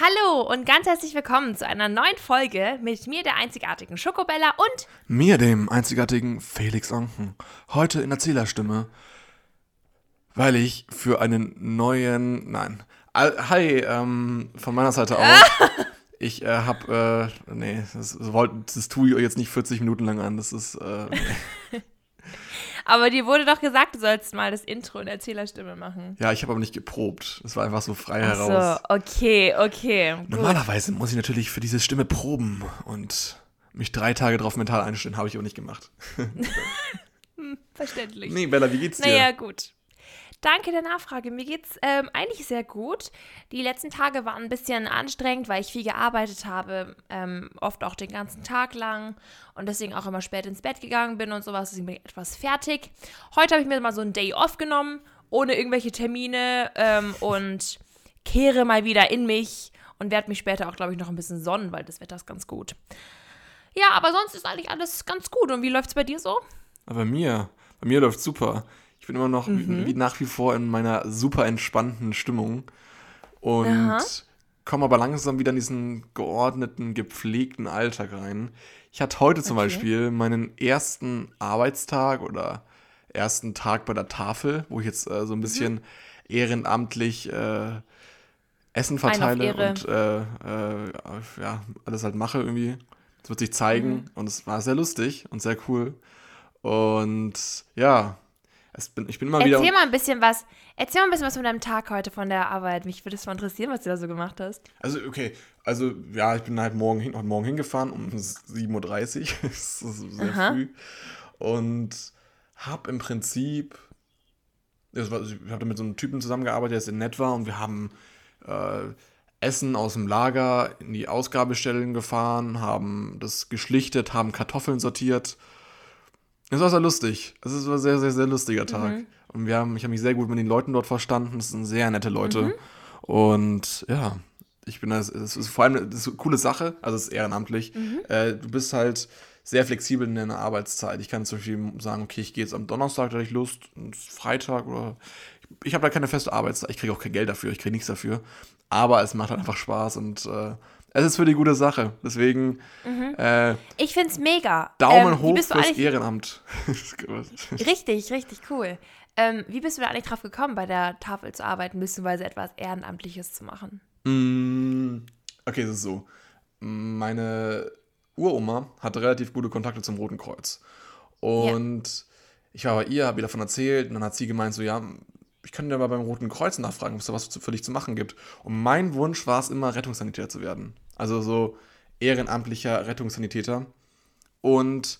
Hallo und ganz herzlich willkommen zu einer neuen Folge mit mir, der einzigartigen Schokobella und Mir, dem einzigartigen Felix Onken. Heute in Erzählerstimme, weil ich für einen neuen, nein, hi, ähm, von meiner Seite auch. Ich äh, hab, äh, nee, das, das, das tue ich euch jetzt nicht 40 Minuten lang an. Das ist, äh, nee. aber dir wurde doch gesagt, du sollst mal das Intro in Erzählerstimme machen. ja, ich habe aber nicht geprobt. Es war einfach so frei heraus. So, okay, okay. Gut. Normalerweise muss ich natürlich für diese Stimme proben und mich drei Tage drauf mental einstellen. Habe ich auch nicht gemacht. Verständlich. Nee, Bella, wie geht's dir? Naja, gut. Danke der Nachfrage. Mir geht's ähm, eigentlich sehr gut. Die letzten Tage waren ein bisschen anstrengend, weil ich viel gearbeitet habe, ähm, oft auch den ganzen Tag lang und deswegen auch immer spät ins Bett gegangen bin und sowas. Deswegen bin ich etwas fertig. Heute habe ich mir mal so einen Day off genommen, ohne irgendwelche Termine ähm, und kehre mal wieder in mich und werde mich später auch, glaube ich, noch ein bisschen sonnen, weil das Wetter ist ganz gut. Ja, aber sonst ist eigentlich alles ganz gut. Und wie läuft's bei dir so? Aber bei mir, bei mir läuft super. Ich bin immer noch Mhm. wie, nach wie vor in meiner super entspannten Stimmung und komme aber langsam wieder in diesen geordneten, gepflegten Alltag rein. Ich hatte heute zum Okay. Beispiel meinen ersten Arbeitstag oder ersten Tag bei der Tafel, wo ich jetzt äh, so ein bisschen ehrenamtlich äh, Essen verteile und äh, äh, ja, alles halt mache irgendwie. Das wird sich zeigen Mhm. und es war sehr lustig und sehr cool. Und ja, bin, ich bin immer wieder. Erzähl mal ein bisschen was. Erzähl mal ein bisschen was von deinem Tag heute von der Arbeit. Mich würde es mal interessieren, was du da so gemacht hast. Also, okay, also ja, ich bin halt morgen, hin, heute Morgen hingefahren um 7.30 Uhr. das ist sehr Aha. früh. Und habe im Prinzip. Ich habe mit so einem Typen zusammengearbeitet, der sehr nett war und wir haben äh, Essen aus dem Lager in die Ausgabestellen gefahren, haben das geschlichtet, haben Kartoffeln sortiert. Es war sehr lustig. Es war ein sehr, sehr, sehr lustiger Tag. Und wir haben, ich habe mich sehr gut mit den Leuten dort verstanden. Es sind sehr nette Leute. Und ja, ich bin das, es ist vor allem das eine coole Sache, also es ist ehrenamtlich. Äh, du bist halt sehr flexibel in deiner Arbeitszeit. Ich kann zum Beispiel sagen, okay, ich gehe jetzt am Donnerstag, da habe ich Lust, Freitag oder ich habe da keine feste Arbeitszeit. Ich kriege auch kein Geld dafür, ich kriege nichts dafür. Aber es macht halt einfach Spaß und äh, es ist für die gute Sache. Deswegen äh, Ich find's mega. Daumen ähm, hoch fürs Ehrenamt. Richtig, richtig cool. Ähm, wie bist du da eigentlich drauf gekommen, bei der Tafel zu arbeiten, beziehungsweise etwas Ehrenamtliches zu machen? Mm, okay, es ist so. Meine Uroma hatte relativ gute Kontakte zum Roten Kreuz. Und ich war bei ihr, habe ihr davon erzählt und dann hat sie gemeint, so ja, ich kann dir mal beim Roten Kreuz nachfragen, ob es da was für dich zu machen gibt. Und mein Wunsch war es immer, Rettungssanitäter zu werden. Also so ehrenamtlicher Rettungssanitäter. Und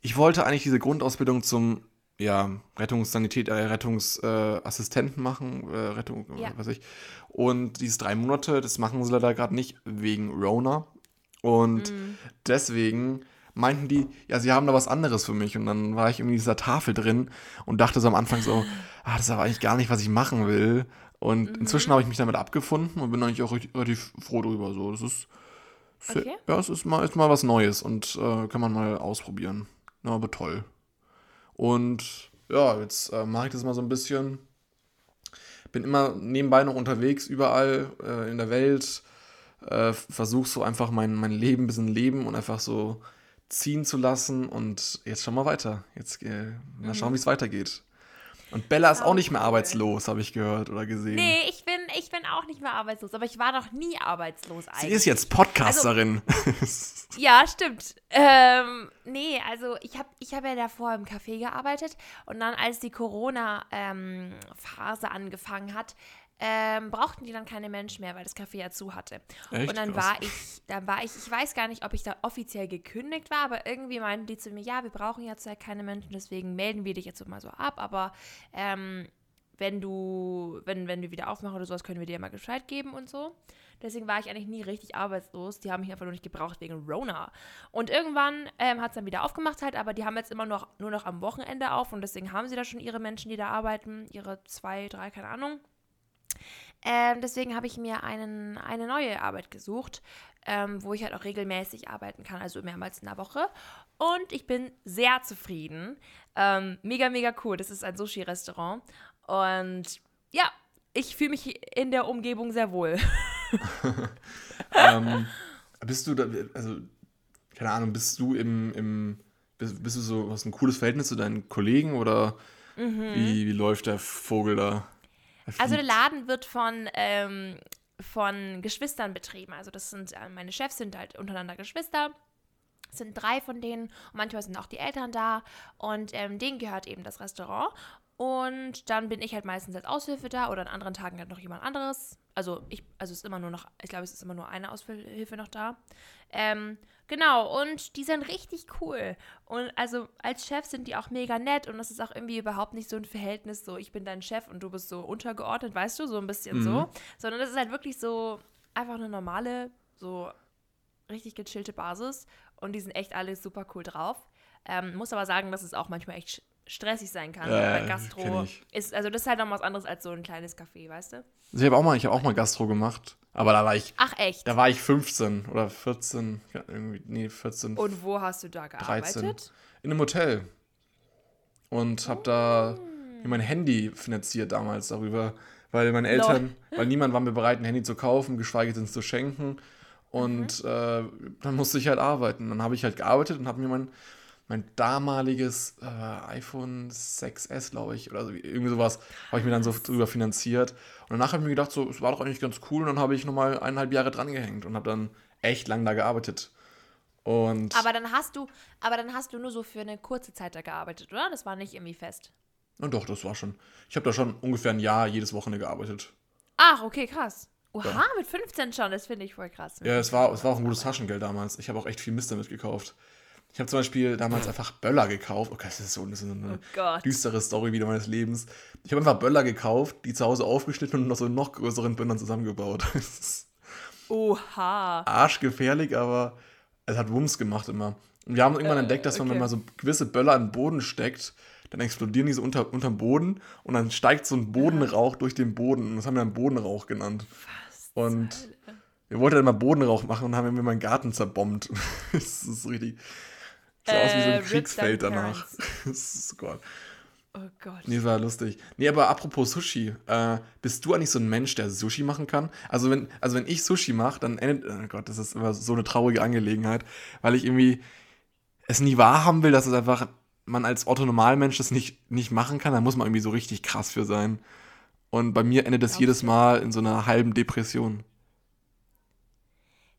ich wollte eigentlich diese Grundausbildung zum ja, Rettungssanität, äh, Rettungsassistenten äh, machen, äh, Rettung, Ja. weiß ich. Und diese drei Monate, das machen sie leider gerade nicht wegen Rona. Und deswegen meinten die, ja, sie haben da was anderes für mich. Und dann war ich irgendwie in dieser Tafel drin und dachte so am Anfang so, ah, das ist aber eigentlich gar nicht, was ich machen will. Und inzwischen habe ich mich damit abgefunden und bin eigentlich auch richtig, relativ froh drüber. So, das ist, Okay. ja, es ist mal, ist mal was Neues und äh, kann man mal ausprobieren. Ja, aber toll. Und ja, jetzt äh, mache ich das mal so ein bisschen. Bin immer nebenbei noch unterwegs, überall äh, in der Welt. Äh, Versuche so einfach mein, mein Leben ein bisschen leben und einfach so ziehen zu lassen. Und jetzt schauen wir weiter. Jetzt äh, mal schauen, wie es weitergeht. Und Bella ist auch nicht mehr arbeitslos, habe ich gehört oder gesehen. Nee, ich bin, ich bin auch nicht mehr arbeitslos, aber ich war noch nie arbeitslos Sie eigentlich. ist jetzt Podcasterin. Ja, stimmt. Ähm, nee, also ich habe ich hab ja davor im Café gearbeitet und dann, als die Corona-Phase angefangen hat, ähm, brauchten die dann keine Menschen mehr, weil das Café ja zu hatte. Echt? Und dann Krass. war ich, dann war ich, ich weiß gar nicht, ob ich da offiziell gekündigt war, aber irgendwie meinten die zu mir, ja, wir brauchen jetzt ja keine Menschen, deswegen melden wir dich jetzt mal so ab, aber ähm, wenn du, wenn, wenn wir wieder aufmachen oder sowas, können wir dir ja mal Bescheid geben und so. Deswegen war ich eigentlich nie richtig arbeitslos. Die haben mich einfach nur nicht gebraucht wegen Rona. Und irgendwann ähm, hat es dann wieder aufgemacht halt, aber die haben jetzt immer noch nur noch am Wochenende auf und deswegen haben sie da schon ihre Menschen, die da arbeiten, ihre zwei, drei, keine Ahnung. Ähm, deswegen habe ich mir einen, eine neue Arbeit gesucht, ähm, wo ich halt auch regelmäßig arbeiten kann, also mehrmals in der Woche. Und ich bin sehr zufrieden. Ähm, mega, mega cool. Das ist ein Sushi-Restaurant. Und ja, ich fühle mich in der Umgebung sehr wohl. ähm, bist du da, also, keine Ahnung, bist du im, im bist, bist du so, hast ein cooles Verhältnis zu deinen Kollegen oder Mhm. wie, wie läuft der Vogel da? Also der. Laden wird von, ähm, von Geschwistern betrieben. Also das sind, äh, meine Chefs sind halt untereinander Geschwister. Es sind drei von denen und manchmal sind auch die Eltern da und ähm, denen gehört eben das Restaurant. Und dann bin ich halt meistens als Aushilfe da oder an anderen Tagen halt noch jemand anderes. Also ich, also es ist immer nur noch, ich glaube, es ist immer nur eine Aushilfe noch da. Ähm, genau, und die sind richtig cool. Und also als Chef sind die auch mega nett und das ist auch irgendwie überhaupt nicht so ein Verhältnis, so ich bin dein Chef und du bist so untergeordnet, weißt du, so ein bisschen so. Sondern das ist halt wirklich so einfach eine normale, so richtig gechillte Basis und die sind echt alle super cool drauf. Ähm, muss aber sagen, dass es auch manchmal echt stressig sein kann. Weil kenn Gastro ist, also das ist halt noch was anderes als so ein kleines Café, weißt du? Also ich habe auch, mal- ich hab auch mal Gastro gemacht, aber da war ich, Ach echt? da war ich 15 oder 14, ja, irgendwie, nee, 14, Und wo hast du da 13. gearbeitet? in einem Hotel. Und habe da mir mein Handy finanziert damals darüber, weil meine Eltern, weil niemand war mir bereit, ein Handy zu kaufen, geschweige denn zu schenken. Und Mhm. äh, dann musste ich halt arbeiten. Dann habe ich halt gearbeitet und habe mir mein, mein damaliges äh, iPhone 6S, glaube ich, oder so, irgendwie sowas, habe ich mir dann so drüber finanziert. Und danach habe ich mir gedacht, so, es war doch eigentlich ganz cool. Und dann habe ich nochmal eineinhalb Jahre dran gehängt und habe dann echt lang da gearbeitet. Und Aber dann hast du, aber dann hast du nur so für eine kurze Zeit da gearbeitet, oder? Das war nicht irgendwie fest. Na doch, das war schon. Ich habe da schon ungefähr ein Jahr jedes Wochenende gearbeitet. Ach, okay, krass. Oha, Ja. mit 15 schon, das finde ich voll krass. Ja, es war, es war auch ein gutes Taschengeld damals. Ich habe auch echt viel Mist damit gekauft. Ich habe zum Beispiel damals einfach Böller gekauft. Okay, das ist so, ist so eine Oh düstere Story wieder meines Lebens. Ich habe einfach Böller gekauft, die zu Hause aufgeschnitten und noch so in noch größeren Böndern zusammengebaut. Oha. arschgefährlich, aber es hat Wumms gemacht immer. Und wir haben irgendwann Äh, entdeckt, dass wenn man okay. mal so gewisse Böller den Boden steckt, dann explodieren die so unter, unterm Boden und dann steigt so ein Bodenrauch durch den Boden. Und das haben wir dann Bodenrauch genannt. Und wir wollten dann mal Bodenrauch machen und haben mir meinen Garten zerbombt. das ist richtig. Sah aus wie so Äh, ein rip Kriegsfeld danach. ist Gott. Oh Gott. Nee, war lustig. Nee, aber apropos Sushi, äh, bist du eigentlich so ein Mensch, der Sushi machen kann? Also wenn, also wenn ich Sushi mache, dann endet, oh Gott, das ist immer so eine traurige Angelegenheit, weil ich irgendwie es nie wahrhaben will, dass es einfach man als Otto-Normalmensch das nicht, nicht machen kann, da muss man irgendwie so richtig krass für sein. Und bei mir endet das Glaubst jedes? Mal in so einer halben Depression.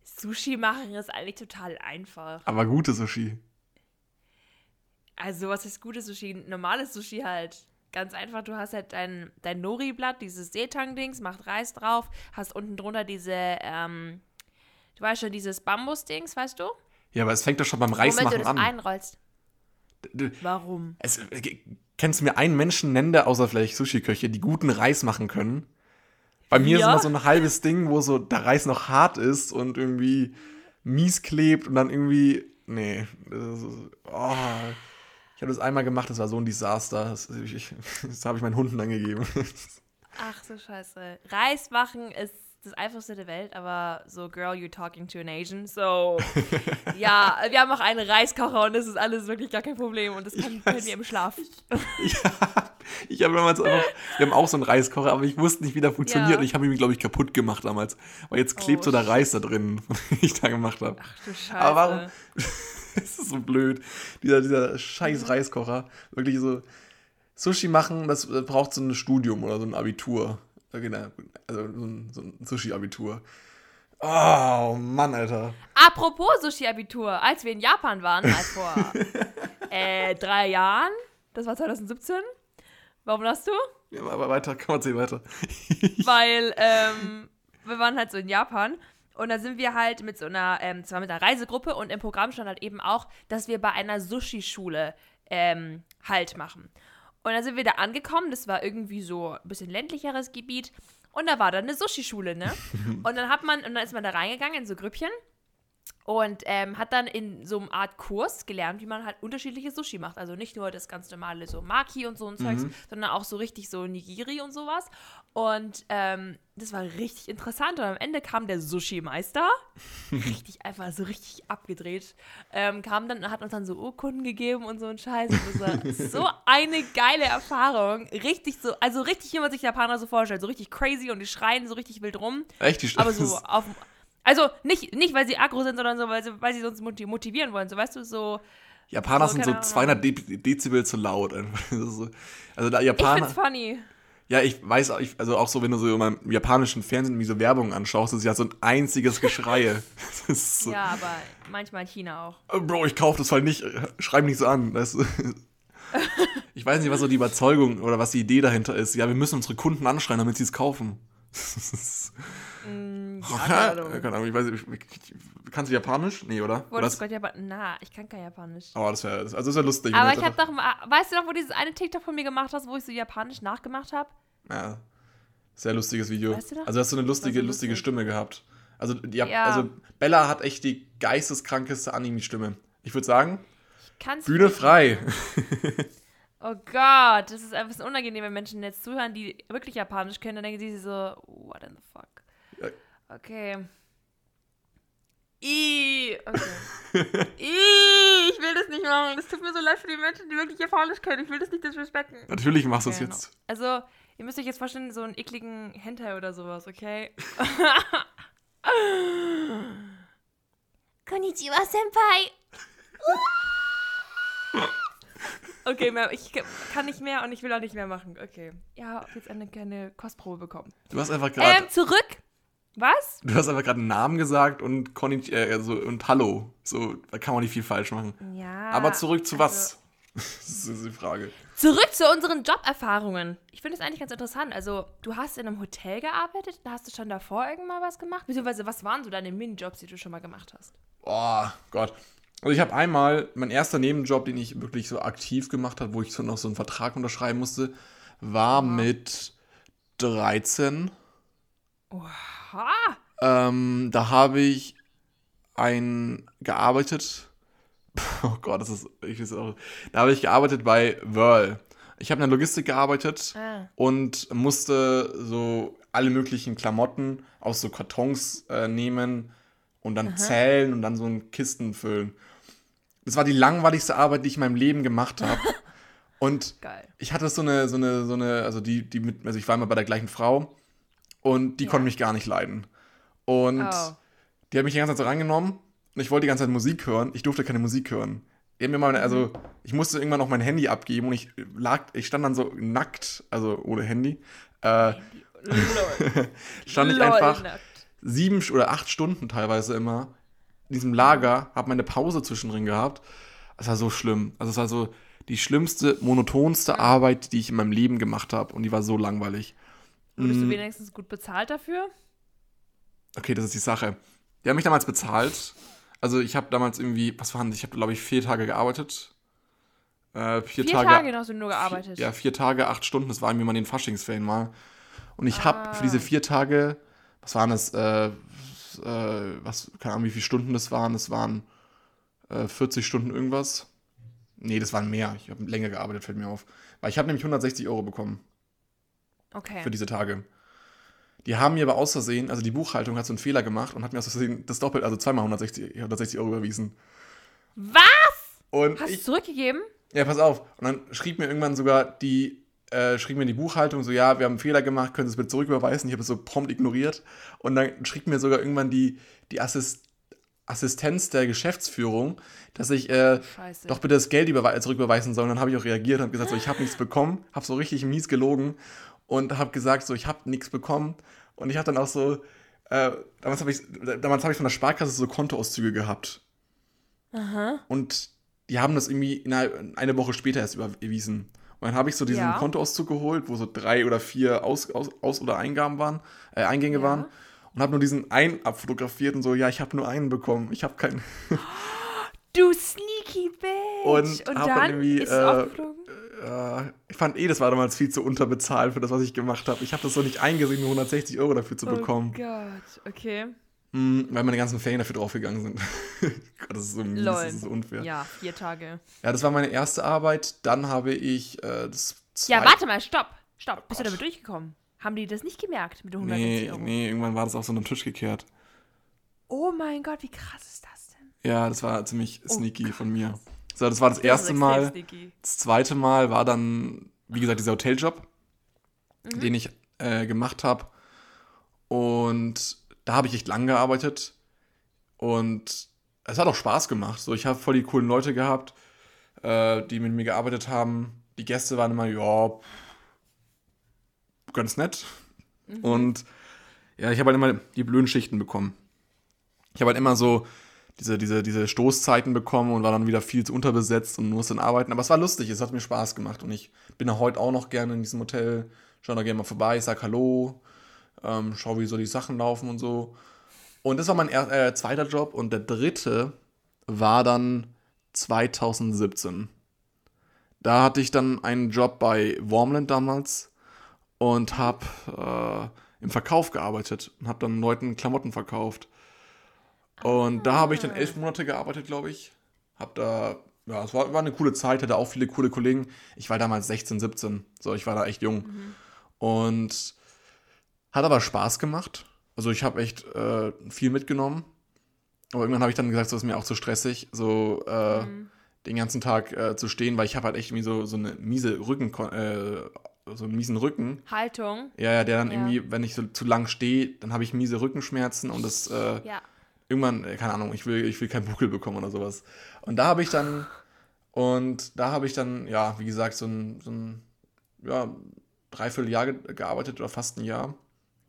Sushi machen ist eigentlich total einfach. Aber gute Sushi. Also, was ist gutes Sushi? Normales Sushi halt. Ganz einfach, du hast halt dein, dein Nori-Blatt, dieses Seetang-Dings, macht Reis drauf, hast unten drunter diese, ähm, du weißt schon, dieses Bambus-Dings, weißt du? Ja, aber es fängt doch schon beim Womit du Reismachen das an. einrollst. Du- Warum? Es, äh, kennst du mir einen Menschen nennen, der außer vielleicht Sushi-Köche, die guten Reis machen können? Bei mir ist Ja. immer so ein halbes Ding, wo so der Reis noch hart ist und irgendwie mies klebt und dann irgendwie. Nee. Das, ist, oh. Ich habe das einmal gemacht, das war so ein Desaster. Das, ich- das habe ich meinen Hunden angegeben. Ach so scheiße. Reis machen ist das einfachste der Welt, aber so, girl, you're talking to an Asian. So, ja, wir haben auch einen Reiskocher und das ist alles wirklich gar kein Problem und das kann, können wir im Schlaf. ja, ich habe damals einfach. Wir haben auch so einen Reiskocher, aber ich wusste nicht, wie der funktioniert Ja. und ich habe ihn, glaube ich, kaputt gemacht damals. Weil jetzt klebt Oh, so der Reis da drin, den ich da gemacht habe. Ach du Scheiße. Aber warum? das ist so blöd. Dieser, dieser scheiß Reiskocher. Wirklich so. Sushi machen, das äh, braucht so ein Studium oder so ein Abitur. Genau. Also so ein, so ein Sushi-Abitur. Oh, Mann, Alter. Apropos Sushi-Abitur, als wir in Japan waren, mal vor äh, drei Jahren, das war 2017. Warum lachst du? Ja, aber weiter, kann man sehen, weiter. Weil ähm, wir waren halt so in Japan und da sind wir halt mit so einer, ähm, zwar mit einer Reisegruppe und im Programm stand halt eben auch, dass wir bei einer Sushi-Schule ähm, Halt machen. Und dann sind wir da angekommen, das war irgendwie so ein bisschen ländlicheres Gebiet und da war da eine Sushi-Schule, ne? und dann hat man, und dann ist man da reingegangen in so Grüppchen Und ähm, hat dann in so einer Art Kurs gelernt, wie man halt unterschiedliche Sushi macht. Also nicht nur das ganz normale so Maki und so ein Zeugs, sondern auch so richtig so Nigiri und sowas. Und ähm, das war richtig interessant. Und am Ende kam der Sushi-Meister, richtig einfach so richtig abgedreht, ähm, kam dann und hat uns dann so Urkunden gegeben und so ein Scheiß. Und das war so eine geile Erfahrung. Richtig so, also richtig, wie man sich Japaner so vorstellt. So richtig crazy und die schreien so richtig wild rum. Echt, die Aber so auf. Also nicht, nicht, weil sie aggro sind, sondern so, weil sie, weil sie uns moti- motivieren wollen. So, weißt du, so. Japaner so, sind so keine Ahnung. 200 De Dezibel zu laut. einfach. Das ist so- Also da Ich Japaner. find's funny. Ja, ich weiß, auch- ich, also auch so, wenn du so im japanischen Fernsehen wie so Werbung anschaust, ist ja so ein einziges ist so, Ja, aber manchmal in China auch. "Oh, Bro, ich kauf das halt nicht, schreib mich nicht so an. Das, ich weiß nicht, was so die Überzeugung oder was die Idee dahinter ist. Ja, wir müssen unsere Kunden anschreien, damit sie es kaufen. Ist- keine. Keine Ahnung, ich weiß nicht, kannst du Japanisch? Nee, oder? oder Wolltest das, du Japan Na, ich kann kein Japanisch. oh, das wäre also das wär lustig. Aber ich habe doch mal, weißt du noch, wo dieses eine TikTok von mir gemacht hast, wo ich so Japanisch nachgemacht habe? Ja, sehr lustiges Video. Weißt du noch? Also hast du eine lustige, so lustige lustig. Stimme gehabt. Also, die, Ja. also Bella hat echt die geisteskrankeste Anime-Stimme. Ich würde sagen, Kannst Bühne frei. Oh Gott, das ist ein bisschen unangenehm, wenn Menschen jetzt zuhören, die wirklich Japanisch können, dann denken sie sich so, what in the fuck? Okay. I, okay. I, ich will das nicht machen. Das tut mir so leid für die Menschen, die wirklich Japanisch können. Ich will das nicht disrespekten. Natürlich machst du es Okay, jetzt. no. Also, ihr müsst euch jetzt vorstellen, so einen ekligen Hentai oder sowas, okay? Konnichiwa, Senpai! Okay, mehr, ich kann nicht mehr und ich will auch nicht mehr machen. Okay. Ja, hab jetzt eine kleine Kostprobe bekommen. Du hast einfach gerade Ähm, zurück. Was? du hast einfach gerade einen Namen gesagt und Konnichi, äh, also, und Hallo. So, da kann man nicht viel falsch machen. Ja. Aber zurück zu also- was? Das ist die Frage. Zurück zu unseren Joberfahrungen. Ich finde es eigentlich ganz interessant. Also, du hast in einem Hotel gearbeitet, da hast du schon davor irgendwann was gemacht? Beziehungsweise, was waren so deine Minijobs, die du schon mal gemacht hast? Oh Gott. Also ich habe einmal, mein erster Nebenjob, den ich wirklich so aktiv gemacht habe, wo ich so noch so einen Vertrag unterschreiben musste, war mit 13. Ha! Ähm, da habe ich ein gearbeitet. Oh Gott, das ist. Ich weiß auch, da habe ich gearbeitet bei Whirl. Ich habe in der Logistik gearbeitet Ah. und musste so alle möglichen Klamotten aus so Kartons äh, nehmen und dann zählen und dann so in Kisten füllen. Das war die langweiligste Arbeit, die ich in meinem Leben gemacht habe. und Geil. ich hatte so eine, so eine, so eine, also die, die mit, also ich war immer bei der gleichen Frau und die Ja. konnte mich gar nicht leiden. Und Oh. die hat mich die ganze Zeit so reingenommen und ich wollte die ganze Zeit Musik hören. Ich durfte keine Musik hören. Die mir mal, also ich musste irgendwann noch mein Handy abgeben und ich lag, ich stand dann so nackt, also ohne Handy, äh, stand ich einfach nackt. sieben oder acht Stunden teilweise immer diesem Lager, habe meine Pause zwischendrin gehabt. Es war so schlimm. Also es war so die schlimmste, monotonste Arbeit, die ich in meinem Leben gemacht habe und die war so langweilig. Wurdest Mm. du wenigstens gut bezahlt dafür? Okay, das ist die Sache. Die haben mich damals bezahlt. Also ich habe damals irgendwie, was waren das? Ich habe, glaube ich, vier Tage gearbeitet. Äh, vier, Vier Tage. Tage, hast du nur gearbeitet. Ja, vier Tage, acht Stunden. Das war irgendwie mal in den Faschingsferien mal. Und ich habe für diese Ah. vier Tage, was waren das? Äh, äh, was, keine Ahnung, wie viele Stunden das waren. Das waren äh, 40 Stunden irgendwas. Nee, das waren mehr. Ich habe länger gearbeitet, fällt mir auf. Weil ich habe nämlich 160 Euro bekommen Okay. für diese Tage. Die haben mir aber aus Versehen, also die Buchhaltung hat so einen Fehler gemacht und hat mir aus Versehen das doppelt, also zweimal 160, 160 Euro überwiesen. Was? Und Hast du zurückgegeben? ja, pass auf. Und dann schrieb mir irgendwann sogar die, äh, schrieb mir die Buchhaltung so, ja, wir haben einen Fehler gemacht, können Sie es bitte zurücküberweisen? Ich habe es so prompt ignoriert. Und dann schrieb mir sogar irgendwann die, die Assist Assistenz der Geschäftsführung, dass ich äh, doch bitte das Geld überwe- zurücküberweisen soll. Und dann habe ich auch reagiert und habe gesagt, so, ich habe nichts bekommen, habe so richtig mies gelogen und habe gesagt, so, ich habe nichts bekommen. Und ich habe dann auch so, äh, damals habe ich, damals habe ich von der Sparkasse so Kontoauszüge gehabt. Aha. Und die haben das irgendwie eine Woche später erst überwiesen. Und dann habe ich so diesen Ja. Kontoauszug geholt, wo so drei oder vier Aus-, Aus, Aus oder Eingaben waren, äh, Eingänge Ja. waren. Und habe nur diesen einen abfotografiert und so, ja, ich habe nur einen bekommen. Ich habe keinen. Du sneaky bitch. Und hab dann irgendwie, ist es äh? Äh, ich fand eh, das war damals viel zu unterbezahlt für das, was ich gemacht habe. Ich habe das so nicht eingesehen, nur 160 Euro dafür zu bekommen. Oh Gott, okay. Hm, weil meine ganzen Ferien dafür draufgegangen sind. Gott, das ist so mies, Lol. das ist so unfair. Ja. Ja, vier Tage. das war meine erste Arbeit. Dann habe ich äh, das Ja, zweite- warte mal, stopp. Stopp. Bist du Gott. damit durchgekommen? Haben die das nicht gemerkt mit den 160 Nee, Euro? nee, irgendwann war das auf so einen Tisch gekehrt. Oh mein Gott, wie krass ist das denn? Ja, das war ziemlich Oh, sneaky von mir. So, das war das Das erste Mal. sneaky. Das zweite Mal war dann, wie gesagt, dieser Hoteljob, Mhm. den ich äh, gemacht habe. Und da habe ich echt lang gearbeitet. Und es hat auch Spaß gemacht. So, ich habe voll die coolen Leute gehabt, äh, die mit mir gearbeitet haben. Die Gäste waren immer, ja, ganz nett. Mhm. Und ja, ich habe halt immer die blöden Schichten bekommen. Ich habe halt immer so diese, diese, diese Stoßzeiten bekommen und war dann wieder viel zu unterbesetzt und musste dann arbeiten. Aber es war lustig, es hat mir Spaß gemacht. Und ich bin ja heute auch noch gerne in diesem Hotel, schaue da gerne mal vorbei, sag Hallo, ähm, schau, wie so die Sachen laufen und so. Und das war mein er äh, zweiter Job. Und der dritte war dann 2017. Da hatte ich dann einen Job bei Warmland damals und habe äh, im Verkauf gearbeitet und habe dann Leuten Klamotten verkauft. Und da habe ich dann elf Monate gearbeitet, glaube ich. Hab da, ja, es war, war eine coole Zeit, hatte auch viele coole Kollegen. Ich war damals 16, 17, so, ich war da echt jung. Und hat aber Spaß gemacht. Also ich habe echt äh, viel mitgenommen. Aber irgendwann habe ich dann gesagt, so ist mir auch zu stressig, so äh, den ganzen Tag äh, zu stehen, weil ich habe halt echt irgendwie so, so eine miese Rücken, äh, so einen miesen Rücken. Haltung. Ja, ja, der dann Ja. irgendwie, wenn ich so zu lang stehe, dann habe ich miese Rückenschmerzen und das äh, Ja. irgendwann, äh, keine Ahnung, ich will, ich will keinen Buckel bekommen oder sowas. Und da habe ich dann, und da habe ich dann, ja, wie gesagt, so ein, so ein ja, dreiviertel Jahr ge gearbeitet oder fast ein Jahr.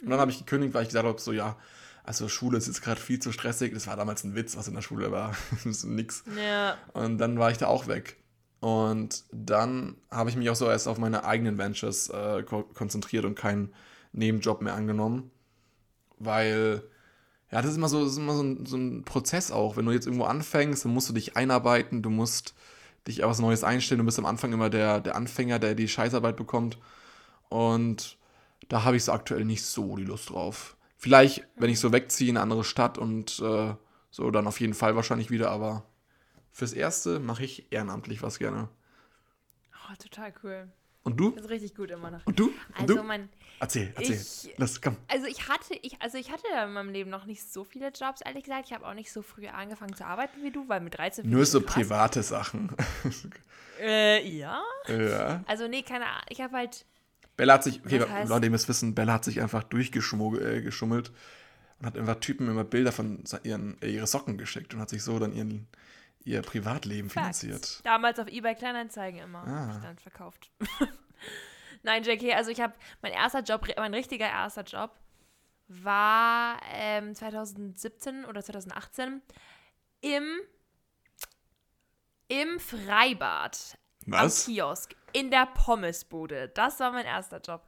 Und dann habe ich gekündigt, weil ich gesagt habe, so, ja, also Schule ist jetzt gerade viel zu stressig. Das war damals ein Witz, was in der Schule war. das ist nix. Ja. Und dann war ich da auch weg. Und dann habe ich mich auch so erst auf meine eigenen Ventures äh, ko konzentriert und keinen Nebenjob mehr angenommen. Weil, ja, das ist immer so, das ist immer so ein, so ein Prozess auch. Wenn du jetzt irgendwo anfängst, dann musst du dich einarbeiten, du musst dich auf was Neues einstellen. Du bist am Anfang immer der, der Anfänger, der die Scheißarbeit bekommt. Und da habe ich so aktuell nicht so die Lust drauf. Vielleicht, wenn ich so wegziehe in eine andere Stadt und äh, so, dann auf jeden Fall wahrscheinlich wieder, aber fürs Erste mache ich ehrenamtlich was gerne. Oh, total cool. Und du? Das ist richtig gut immer noch. Und du? Und Also du? mein, Erzähl, erzähl. ich- Lass, komm. also ich hatte, ich, also ich hatte in meinem Leben noch nicht so viele Jobs, ehrlich gesagt. Ich habe auch nicht so früh angefangen zu arbeiten wie du, weil mit 13 finde Nur so krass. private Sachen. Äh, ja. ja. Also nee, keine Ahnung. Ich habe halt, Bella hat sich, okay, Leute, ihr müsst wissen, Bella hat sich einfach durchgeschummelt äh, geschummelt und hat einfach Typen immer Bilder von ihren, äh, ihre Socken geschickt und hat sich so dann ihren, ihr Privatleben Facts. finanziert. damals auf eBay Kleinanzeigen immer Ah. hab ich dann verkauft. Nein, JK, also ich habe mein erster Job, mein richtiger erster Job war ähm, 2017 oder 2018 im im Freibad Was? am Kiosk in der Pommesbude. Das war mein erster Job.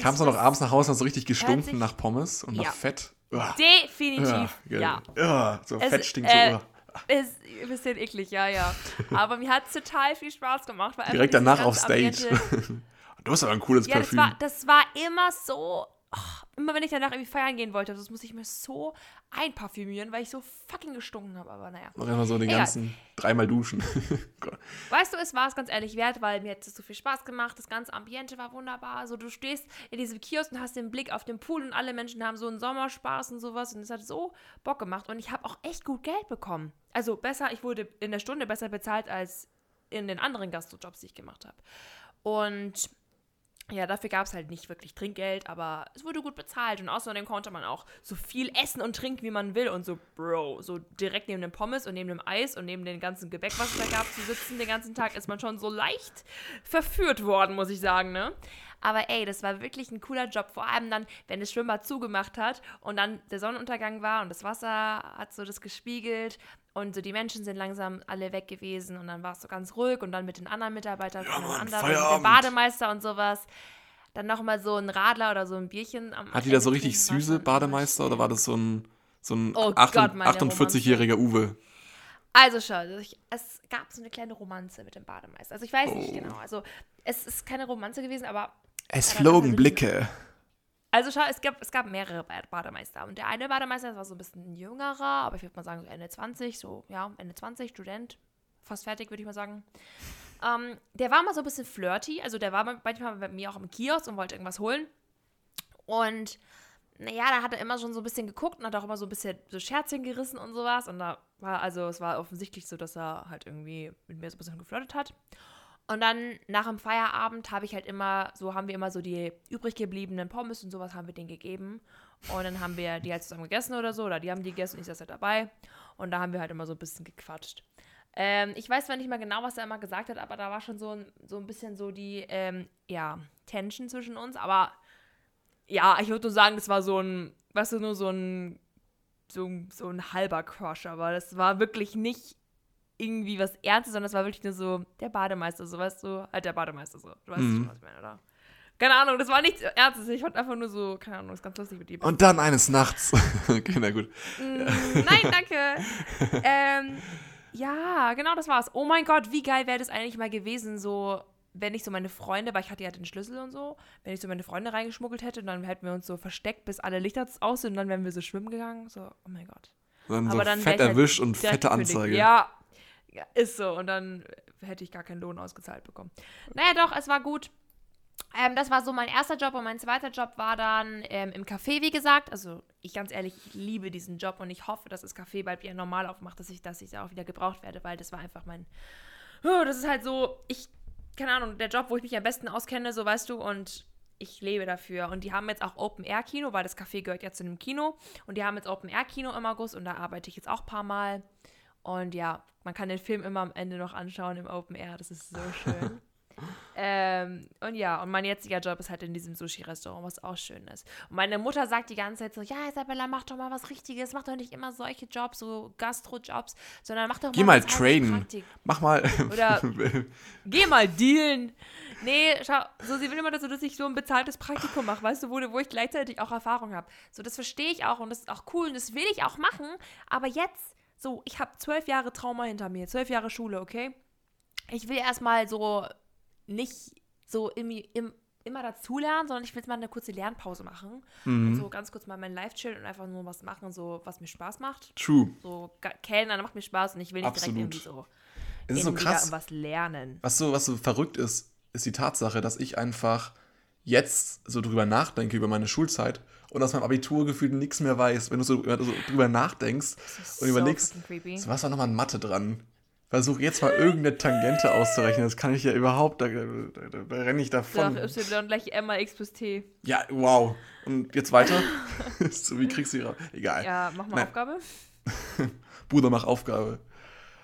Kamst du noch das- abends nach Hause und hast so richtig gestunken nach Pommes und Ja. nach Fett? Uah. Definitiv, ja. Uah, so Es- Fett stinkt äh, so. uah. Ist ein bisschen eklig, ja, ja. Aber mir hat es total viel Spaß gemacht. Direkt danach auf Stage. Ambiente- du hast aber ein cooles Ja, das Parfüm. war, das war immer so. Ach, immer wenn ich danach irgendwie feiern gehen wollte, das musste ich mir so einparfümieren, weil ich so fucking gestunken habe. Aber naja. Noch immer so den Egal. ganzen dreimal duschen. Weißt du, es war es ganz ehrlich wert, weil mir hat es so viel Spaß gemacht. Das ganze Ambiente war wunderbar. Also du stehst in diesem Kiosk und hast den Blick auf den Pool und alle Menschen haben so einen Sommerspaß und sowas. Und es hat so Bock gemacht. Und ich habe auch echt gut Geld bekommen. Also besser, ich wurde in der Stunde besser bezahlt als in den anderen Gastrojobs, die ich gemacht habe. Und ja, dafür gab es halt nicht wirklich Trinkgeld, aber es wurde gut bezahlt und außerdem konnte man auch so viel essen und trinken, wie man will und so, Bro, so direkt neben dem Pommes und neben dem Eis und neben dem ganzen Gebäck, was es da gab, zu sitzen den ganzen Tag, ist man schon so leicht verführt worden, muss ich sagen, ne? Aber ey, das war wirklich ein cooler Job, vor allem dann, wenn das Schwimmbad zugemacht hat und dann der Sonnenuntergang war und das Wasser hat so das gespiegelt und so die Menschen sind langsam alle weg gewesen und dann war es so ganz ruhig und dann mit den anderen Mitarbeitern Ja, Mann, anderen, mit dem Feierabend. Bademeister und sowas. Dann nochmal so ein Radler oder so ein Bierchen am Hat die da so Ende richtig süße Bademeister oder war das so ein, so ein Oh 8 Gott, meine 48-jähriger Uwe? Also schau, also es gab so eine kleine Romanze mit dem Bademeister. Also ich weiß nicht Oh. genau. Also es ist keine Romanze gewesen, aber Es flogen Blicke. Also schau, es gab, es gab mehrere Bademeister. Und der eine Bademeister war so ein bisschen jüngerer, aber ich würde mal sagen so Ende 20, so, ja, Ende 20, Student, fast fertig, würde ich mal sagen. Ähm, der war mal so ein bisschen flirty, also der war manchmal bei mir auch im Kiosk und wollte irgendwas holen. Und naja, da hat er immer schon so ein bisschen geguckt und hat auch immer so ein bisschen so Scherzchen gerissen und sowas. Und da war, also es war offensichtlich so, dass er halt irgendwie mit mir so ein bisschen geflirtet hat. Und dann nach dem Feierabend habe ich halt immer, so haben wir immer so die übrig gebliebenen Pommes und sowas haben wir denen gegeben. Und dann haben wir die halt zusammen gegessen oder so, oder die haben die gegessen und ich saß halt dabei. Und da haben wir halt immer so ein bisschen gequatscht. Ähm, ich weiß zwar nicht mehr genau, was er immer gesagt hat, aber da war schon so ein, so ein bisschen so die, ähm, ja, Tension zwischen uns. Aber ja, ich würde nur sagen, das war so ein, weißt du, nur so ein, so, so ein halber Crush. Aber das war wirklich nicht irgendwie was Ernstes, sondern es war wirklich nur so der Bademeister, so weißt du, halt der Bademeister so. Du weißt mhm. schon, was ich meine, oder? Keine Ahnung, das war nichts Ernstes. Ich fand einfach nur so, keine Ahnung, das ist ganz lustig mit dir. Und dann eines Nachts. okay, na gut. Mm, nein, danke. ähm, ja, genau, das war's. Oh mein Gott, wie geil wäre das eigentlich mal gewesen, so, wenn ich so meine Freunde, weil ich hatte ja den Schlüssel und so, wenn ich so meine Freunde reingeschmuggelt hätte und dann hätten wir uns so versteckt, bis alle Lichter aus sind und dann wären wir so schwimmen gegangen. So, oh mein Gott. Dann Aber so dann fett halt erwischt halt und fette Anzeige. Ja, ja, ist so. Und dann hätte ich gar keinen Lohn ausgezahlt bekommen. Naja, doch, es war gut. Ähm, das war so mein erster Job und mein zweiter Job war dann ähm, im Café, wie gesagt. Also ich ganz ehrlich, ich liebe diesen Job und ich hoffe, dass das Café bald wieder normal aufmacht, dass ich, dass ich da auch wieder gebraucht werde, weil das war einfach mein. Oh, das ist halt so, ich, keine Ahnung, der Job, wo ich mich am besten auskenne, so weißt du, und ich lebe dafür. Und die haben jetzt auch Open Air Kino, weil das Café gehört ja zu einem Kino. Und die haben jetzt Open Air Kino im August und da arbeite ich jetzt auch ein paar Mal. Und ja, man kann den Film immer am Ende noch anschauen im Open Air. Das ist so schön. ähm, und ja, und mein jetziger Job ist halt in diesem Sushi-Restaurant, was auch schön ist. Und meine Mutter sagt die ganze Zeit so: Ja, Isabella, mach doch mal was Richtiges. Mach doch nicht immer solche Jobs, so Gastro-Jobs, sondern mach doch geh mal. Geh mal traden. Mach mal. Oder geh mal dealen. Nee, schau, so sie will immer, dass, dass ich so ein bezahltes Praktikum mache, weißt du, wo, wo ich gleichzeitig auch Erfahrung habe. So, das verstehe ich auch und das ist auch cool und das will ich auch machen. Aber jetzt so, ich habe zwölf Jahre Trauma hinter mir, zwölf Jahre Schule, okay? Ich will erstmal so nicht so im, im, immer dazulernen, sondern ich will jetzt mal eine kurze Lernpause machen. Mhm. Und so ganz kurz mal mein Live chillen und einfach nur was machen, so was mir Spaß macht. True. So Kellner macht mir Spaß und ich will nicht Absolut. direkt irgendwie so, es ist so krass, was lernen. Was so, was so verrückt ist, ist die Tatsache, dass ich einfach jetzt so drüber nachdenke über meine Schulzeit und aus meinem Abitur gefühlt nichts mehr weiß, wenn du so, wenn du so drüber nachdenkst und so überlegst, so, was war nochmal ein Mathe dran? Versuch jetzt mal irgendeine Tangente auszurechnen. Das kann ich ja überhaupt, da, da, da, da renne ich davon. Doch, Y gleich M mal X plus T. Ja, wow. Und jetzt weiter? so, wie kriegst du ihre. Egal. Ja, mach mal Nein. Aufgabe. Bruder, mach Aufgabe.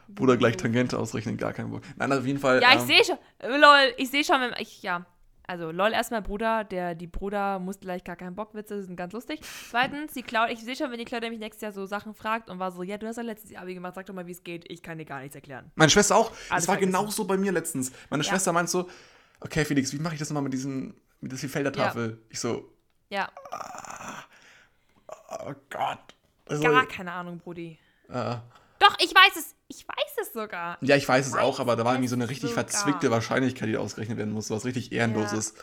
Bruder gleich Tangente ausrechnen, gar kein Bock. Nein, auf jeden Fall. Ja, ich ähm, sehe schon. Lol, ich sehe schon, wenn ich, ja. Also, lol, erstmal Bruder, der, die Bruder muss gleich gar keinen Bock, Witze sind ganz lustig. Zweitens, die Claudia, ich sehe schon, wenn die Claudia mich nächstes Jahr so Sachen fragt und war so, ja, du hast ja letztes Jahr Abi gemacht, sag doch mal, wie es geht, ich kann dir gar nichts erklären. Meine Schwester auch, Alles das war genauso bei mir letztens. Meine ja. Schwester meint so, okay, Felix, wie mache ich das nochmal mit diesen, mit dieser Feldertafel? Ja. Ich so, ja. Ah, oh Gott. Also, gar keine Ahnung, Brudi. Äh, doch, ich weiß es. Ich weiß es sogar. Ja, ich weiß es auch, aber da war irgendwie so eine richtig sogar. verzwickte Wahrscheinlichkeit, die ausgerechnet werden muss, was richtig ehrenloses.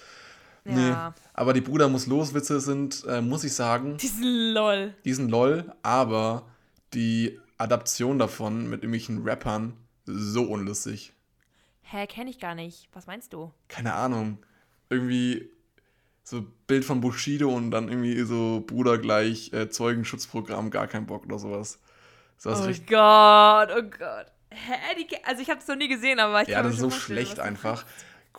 Ja. Nee, ja. aber die Bruder muss los Witze sind, äh, muss ich sagen. Die sind lol. Die sind lol, aber die Adaption davon mit irgendwelchen Rappern so unlustig. Hä, kenne ich gar nicht. Was meinst du? Keine Ahnung. Irgendwie so Bild von Bushido und dann irgendwie so Bruder gleich äh, Zeugenschutzprogramm, gar kein Bock oder sowas. So oh Gott, oh Gott. Hä? Die, also ich habe es noch nie gesehen, aber ich Ja, das ist so schlecht einfach.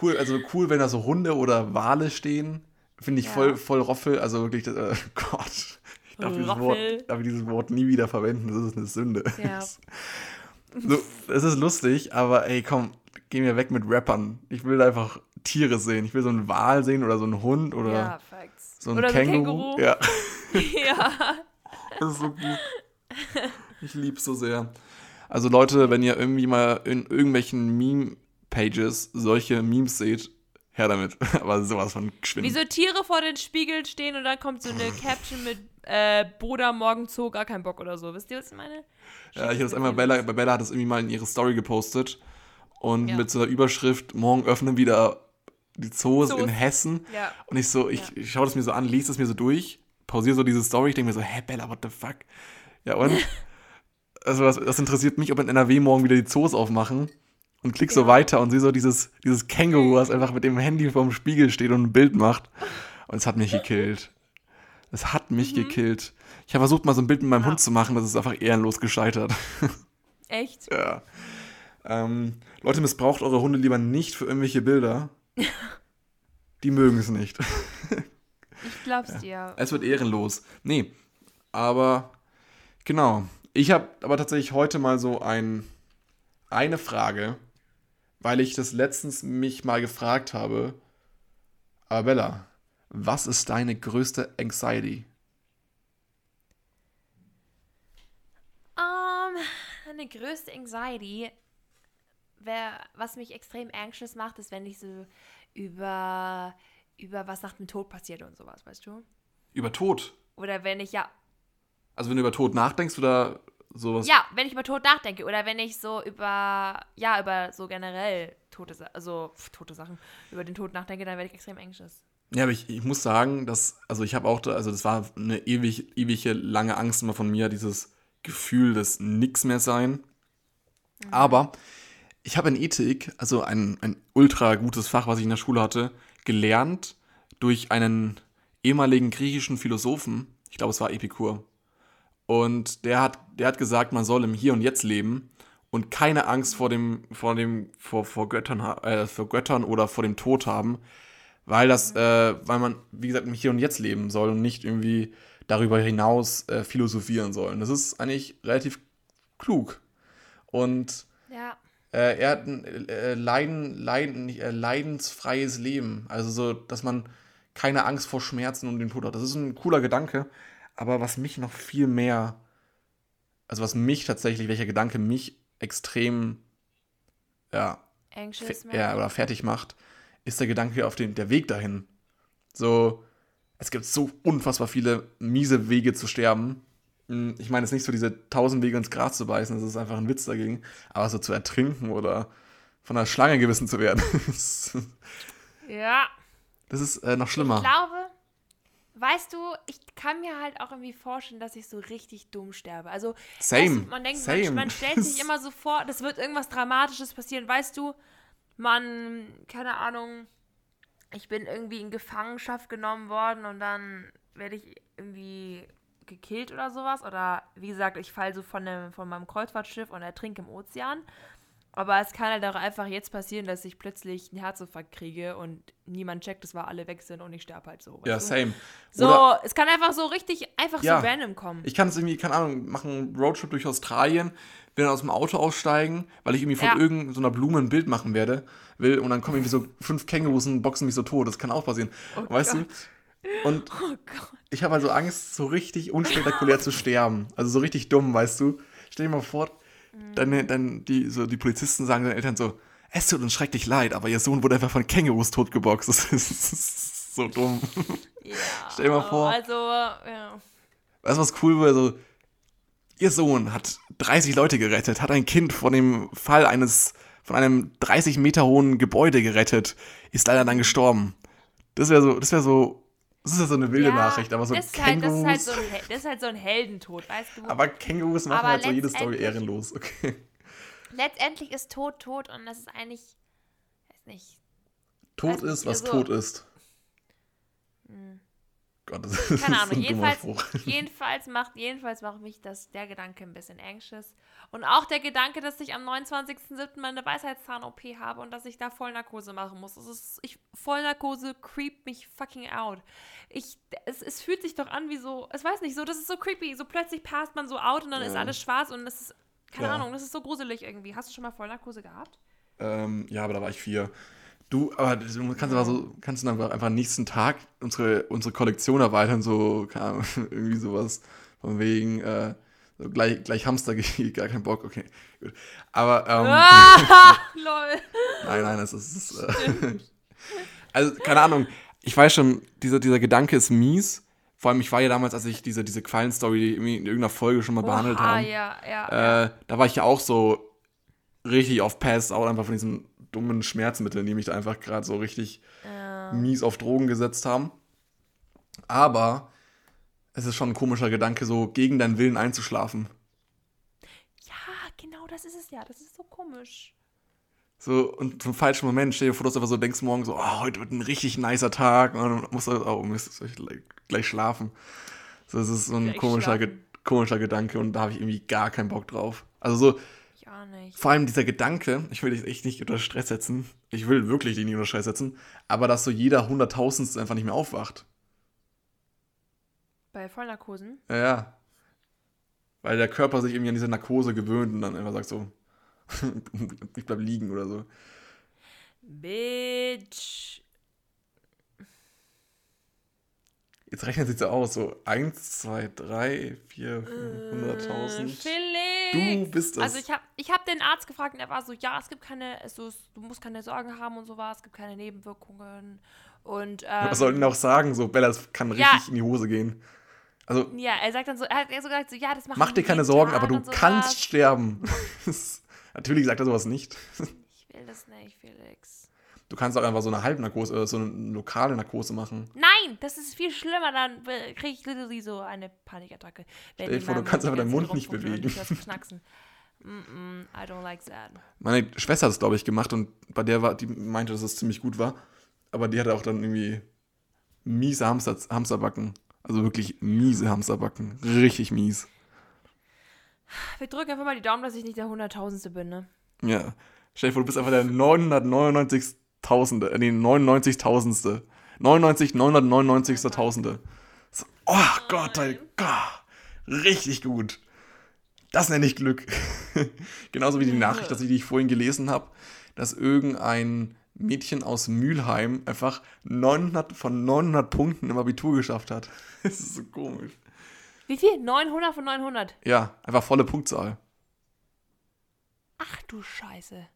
Cool, also cool, wenn da so Hunde oder Wale stehen. Finde ich ja. voll, voll Roffel. Also wirklich, äh, Gott. Ich darf dieses, Wort, darf dieses Wort nie wieder verwenden. Das ist eine Sünde. Ja. so, es ist lustig, aber ey, komm, geh mir weg mit Rappern. Ich will einfach Tiere sehen. Ich will so einen Wal sehen oder so einen Hund oder ja, so ein Känguru. So ein Känguru. Ja. ja. Das ist so gut. Ich lieb's so sehr. Also Leute, wenn ihr irgendwie mal in irgendwelchen Meme-Pages solche Memes seht, her damit. Aber sowas von geschwind. Wie so Tiere vor den Spiegeln stehen und dann kommt so eine Caption mit äh, Bruder morgen Zoo, gar kein Bock oder so. Wisst ihr, was ich meine? ja, ich habe das einmal, Bella, bei Bella hat das irgendwie mal in ihre Story gepostet und ja. mit so einer Überschrift, morgen öffnen wieder die Zoos, Zoos. in Hessen. Ja. Und ich so, ich, ich schaue das mir so an, lese das mir so durch, pausiere so diese Story, ich denke mir so, hä, Bella, what the fuck? Ja, und? also, das, das interessiert mich, ob in NRW morgen wieder die Zoos aufmachen. Und klick so Ja. weiter und sehe so dieses, dieses Känguru, was einfach mit dem Handy vorm Spiegel steht und ein Bild macht. Und es hat mich gekillt. Es hat mich gekillt. Ich habe versucht, mal so ein Bild mit meinem Mhm. Ja. Hund zu machen, das ist einfach ehrenlos gescheitert. Echt? Ja. Ähm, Leute, missbraucht eure Hunde lieber nicht für irgendwelche Bilder. Die mögen es nicht. Ich glaub's dir. Es wird ehrenlos. Nee, aber genau. Ich habe aber tatsächlich heute mal so ein, eine Frage, weil ich das letztens mich mal gefragt habe. Aber Bella, was ist deine größte Anxiety? Um, meine größte Anxiety, wär, was mich extrem anxious macht, ist, wenn ich so über, über was nach dem Tod passiert und sowas, weißt du? Über Tod. Oder wenn ich, ja, Also wenn du über Tod nachdenkst oder sowas. ja, wenn ich über Tod nachdenke oder wenn ich so über, ja, über so generell tote, also pf, tote Sachen, über den Tod nachdenke, dann werde ich extrem anxious. Ja, aber ich, ich muss sagen, dass, also ich habe auch, da, also das war eine ewig, ewige lange Angst immer von mir, dieses Gefühl des Nix mehr sein. Aber ich habe in Ethik, also ein, ein ultra gutes Fach, was ich in der Schule hatte, gelernt durch einen ehemaligen griechischen Philosophen, ich glaube es war Epikur. Und der hat, der hat gesagt, man soll im Hier und Jetzt leben und keine Angst vor dem, vor dem, vor, vor Göttern, äh, vor Göttern oder vor dem Tod haben, weil das, äh, weil man, wie gesagt, im Hier und Jetzt leben soll und nicht irgendwie darüber hinaus äh, philosophieren soll. Und das ist eigentlich relativ klug. Und Ja. äh, er hat ein äh, Leiden, Leiden, nicht, äh, leidensfreies Leben. Also so, dass man keine Angst vor Schmerzen und dem Tod hat. Das ist ein cooler Gedanke. Aber was mich noch viel mehr, also was mich tatsächlich, welcher Gedanke mich extrem, ja, ja oder fertig macht, ist der Gedanke auf den, der Weg dahin. So, es gibt so unfassbar viele miese Wege zu sterben. Hm, Ich meine, es ist nicht so diese tausend Wege ins Gras zu beißen, das ist einfach ein Witz dagegen. Aber so zu ertrinken oder von einer Schlange gewissen zu werden, das Ja. ist äh, noch schlimmer. Ich glaube, weißt du, ich kann mir halt auch irgendwie vorstellen, dass ich so richtig dumm sterbe. Also, Same, Weißt du, man denkt, same. Man, man stellt sich immer so vor, das wird irgendwas Dramatisches passieren. Weißt du, man, keine Ahnung, ich bin irgendwie in Gefangenschaft genommen worden und dann werde ich irgendwie gekillt oder sowas. Oder wie gesagt, ich falle so von, dem, von meinem Kreuzfahrtschiff und ertrinke im Ozean. Aber es kann halt auch einfach jetzt passieren, dass ich plötzlich einen Herzinfarkt kriege und niemand checkt, dass wir alle weg sind und ich sterbe halt so. ja, same. So, Oder es kann einfach so richtig, einfach Ja. so random kommen. ich kann es irgendwie, keine Ahnung, machen einen Roadtrip durch Australien, will dann aus dem Auto aussteigen, weil ich irgendwie von Ja. irgendeiner Blume ein Bild machen werde, will und dann kommen irgendwie so fünf Kängurus und boxen mich so tot. Das kann auch passieren. weißt Gott. du? Und Oh ich habe also Angst, so richtig unspektakulär zu sterben. Also so richtig dumm, weißt du? Stell dir mal vor, deine, dann die, so die Polizisten sagen deinen Eltern so, es tut uns schrecklich leid, aber ihr Sohn wurde einfach von Kängurus totgeboxt. Das ist so dumm. Ja. Stell dir mal vor. Also, ja. Weißt du, was cool wäre? So, ihr Sohn hat 30 Leute gerettet, hat ein Kind von dem Fall eines, von einem 30 Meter hohen Gebäude gerettet, ist leider dann gestorben. Das wäre so, das wäre so, das ist ja so eine wilde ja, Nachricht, aber so das ist, halt, das, ist Kängurus. halt so ein, das ist halt so ein Heldentod, weißt du? aber Kängurus machen Aber halt so jede Story ehrenlos, okay. Letztendlich ist Tod tot und das ist eigentlich, weiß nicht. Tod Weiß nicht, ist, was also- tot ist. Gott, das ist Keine Ahnung. ein Jedenfalls, Spruch. jedenfalls, macht, jedenfalls macht mich das, der Gedanke ein bisschen anxious. Und auch der Gedanke, dass ich am 29.07. meine Weisheitszahn-OP habe und dass ich da Vollnarkose machen muss. Das ist, ich, Vollnarkose creept mich fucking out. Ich, es, es fühlt sich doch an wie so, es weiß nicht, so, das ist so creepy. So plötzlich passt man so out und dann ist Ja. alles schwarz und das ist, keine Ja. Ahnung, das ist so gruselig irgendwie. Hast du schon mal Vollnarkose gehabt? Ähm, ja, aber da war ich vier. Du, aber du kannst aber so, kannst du einfach, einfach nächsten Tag unsere, unsere Kollektion erweitern, so, Ahnung, irgendwie sowas. Von wegen, äh, so gleich, gleich Hamster, gar keinen Bock, okay, gut. Aber, ähm, Ah, lol. nein, nein, das ist, äh, also, keine Ahnung, ich weiß schon, dieser, dieser Gedanke ist mies. Vor allem, ich war ja damals, als ich diese, diese Quallen-Story in irgendeiner Folge schon mal behandelt habe. ja, ja. ja. Äh, da war ich ja auch so richtig auf Pass out, einfach von diesem dummen Schmerzmitteln, die mich da einfach gerade so richtig Ja. mies auf Drogen gesetzt haben. Aber es ist schon ein komischer Gedanke, so gegen deinen Willen einzuschlafen. ja, genau, das ist es ja. Das ist so komisch. So, und zum falschen Moment, stell dir vor, dass du einfach so denkst morgen so, oh, heute wird ein richtig nicer Tag und dann musst du, oh, Mist, soll ich gleich- schlafen. So, das ist so ein Gleich komischer, Ge komischer Gedanke und da habe ich irgendwie gar keinen Bock drauf. Also so, Auch nicht. vor allem dieser Gedanke, ich will dich echt nicht unter Stress setzen, ich will wirklich dich nicht unter Stress setzen, aber dass so jeder Hunderttausendste einfach nicht mehr aufwacht. Bei Vollnarkosen? Ja, ja. Weil der Körper sich irgendwie an diese Narkose gewöhnt und dann einfach sagt so, ich bleib liegen oder so. Bitch. Jetzt rechnet sich so aus, so 1, 2, 3, 4, Äh, 500.000. Felix. Du bist das. Also ich habe ich hab den Arzt gefragt und er war so, ja, es gibt keine, also es- du musst keine Sorgen haben und sowas, es gibt keine Nebenwirkungen. Und ähm, Was soll denn auch sagen, so, Bella, das kann richtig Ja. in die Hose gehen. Also, ja, er sagt dann so, er hat so gesagt, so, ja, das macht mach dir keine Sorgen, aber du kannst sterben. Natürlich sagt er sowas nicht. Ich will das nicht, Felix. Du kannst auch einfach so eine Halbnarkose, äh, so eine lokale Narkose machen. Nein, das ist viel schlimmer, dann kriege ich literally so eine Panikattacke. Wenn Stell dir vor, du kannst einfach deinen Mund nicht bewegen. ich hör's knacksen. Mm -mm, I don't like that. Meine Schwester hat es, glaube ich, gemacht und bei der war, die meinte, dass es ziemlich gut war. Aber die hatte auch dann irgendwie miese Hamster, Hamsterbacken. Also wirklich miese Hamsterbacken. Richtig mies. Wir drücken einfach mal die Daumen, dass ich nicht der Hunderttausendste bin, ne? Ja. Stell dir vor, du bist einfach der 999.000. Äh, nee, 99.000. 99, 999. Tausende. So, oh Gott, ey, Gott. Richtig gut. Das nenne ich Glück. Genauso wie die Nachricht, dass ich, die ich vorhin gelesen habe, dass irgendein Mädchen aus Mülheim einfach 900 von 900 Punkten im Abitur geschafft hat. Das ist so komisch. Wie viel? 900 von 900. Ja, einfach volle Punktzahl. Ach du Scheiße.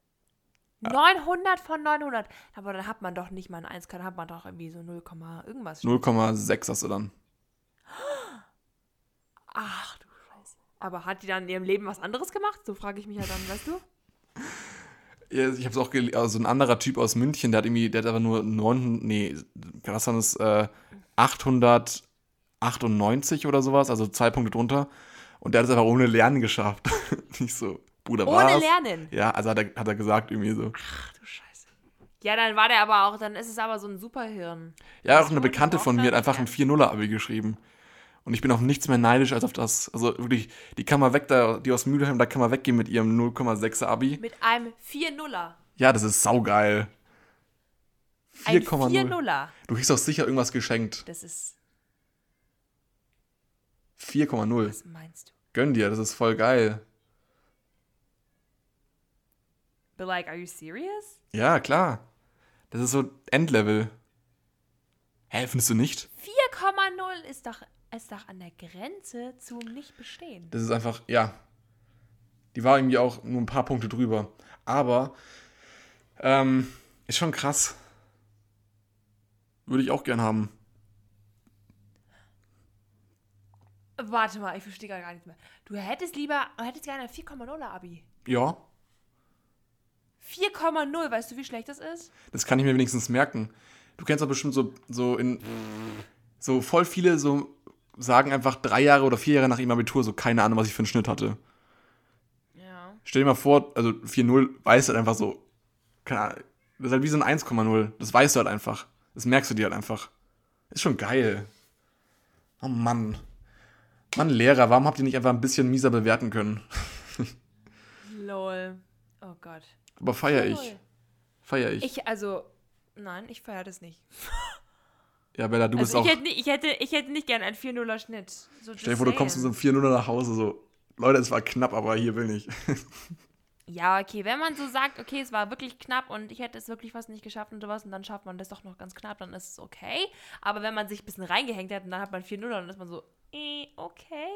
900 von 900. Aber dann hat man doch nicht mal ein 1, dann hat man doch irgendwie so 0, irgendwas. 0,6 hast du dann. Ach du Scheiße. Aber hat die dann in ihrem Leben was anderes gemacht? So frage ich mich ja dann, weißt du? Ja, ich habe es auch gelesen, also ein anderer Typ aus München, der hat irgendwie, der hat aber nur 9, nee, was war das, äh, 898 oder sowas, also zwei Punkte drunter. Und der hat es einfach ohne Lernen geschafft. Nicht so, Bruder, Ohne was? Lernen. Ja, also hat er, hat er gesagt irgendwie so. Ach du Scheiße. Ja, dann war der aber auch, dann ist es aber so ein Superhirn. Ja, auch eine Bekannte von mir hat einfach ein lernen. 4-0er-Abi geschrieben. Und ich bin auf nichts mehr neidisch als auf das. Also wirklich, die kann man weg, da, die aus Mülheim, da kann man weggehen mit ihrem 0,6er Abi. Mit einem 4-0er. Ja, das ist saugeil. Ein 4,0. 4-0er. Du kriegst auch sicher irgendwas geschenkt. Das ist, 4,0. was meinst du? Gönn dir, das ist voll geil. But like, are you serious? Ja, klar. Das ist so Endlevel. Hä, findest du nicht? 4,0 ist doch, ist doch an der Grenze zum Nicht-Bestehen. Das ist einfach, ja. Die war irgendwie auch nur ein paar Punkte drüber. Aber, ähm, ist schon krass. Würde ich auch gern haben. Warte mal, ich verstehe gar nicht mehr. Du hättest lieber, du hättest gerne ein 4,0er Abi. Ja, 4,0, weißt du, wie schlecht das ist? das kann ich mir wenigstens merken. Du kennst doch bestimmt so, so in, so voll viele so sagen einfach drei Jahre oder vier Jahre nach ihrem Abitur so keine Ahnung, was ich für einen Schnitt hatte. Ja. Stell dir mal vor, also 4-0 weißt du halt einfach so, keine Ahnung, das ist halt wie so ein 1,0. Das weißt du halt einfach. Das merkst du dir halt einfach. Ist schon geil. Oh Mann. Mann, Lehrer, warum habt ihr nicht einfach ein bisschen mieser bewerten können? Lol. Oh Gott. Aber feier ich. Lol. Feier ich. Ich, also, nein, ich feiere das nicht. Ja, Bella, du bist Also auch. ich hätte, nicht- ich, hätte, ich hätte nicht gern einen 4-0er Schnitt. So Stell dir vor, du kommst mit so einem 4-0 nach Hause, so. Leute, es war knapp, aber hier will ich. Ja, okay, wenn man so sagt, okay, es war wirklich knapp und ich hätte es wirklich fast nicht geschafft und sowas und dann schafft man das doch noch ganz knapp, dann ist es okay. Aber wenn man sich ein bisschen reingehängt hat und dann hat man 4-0, dann ist man so, eh, okay.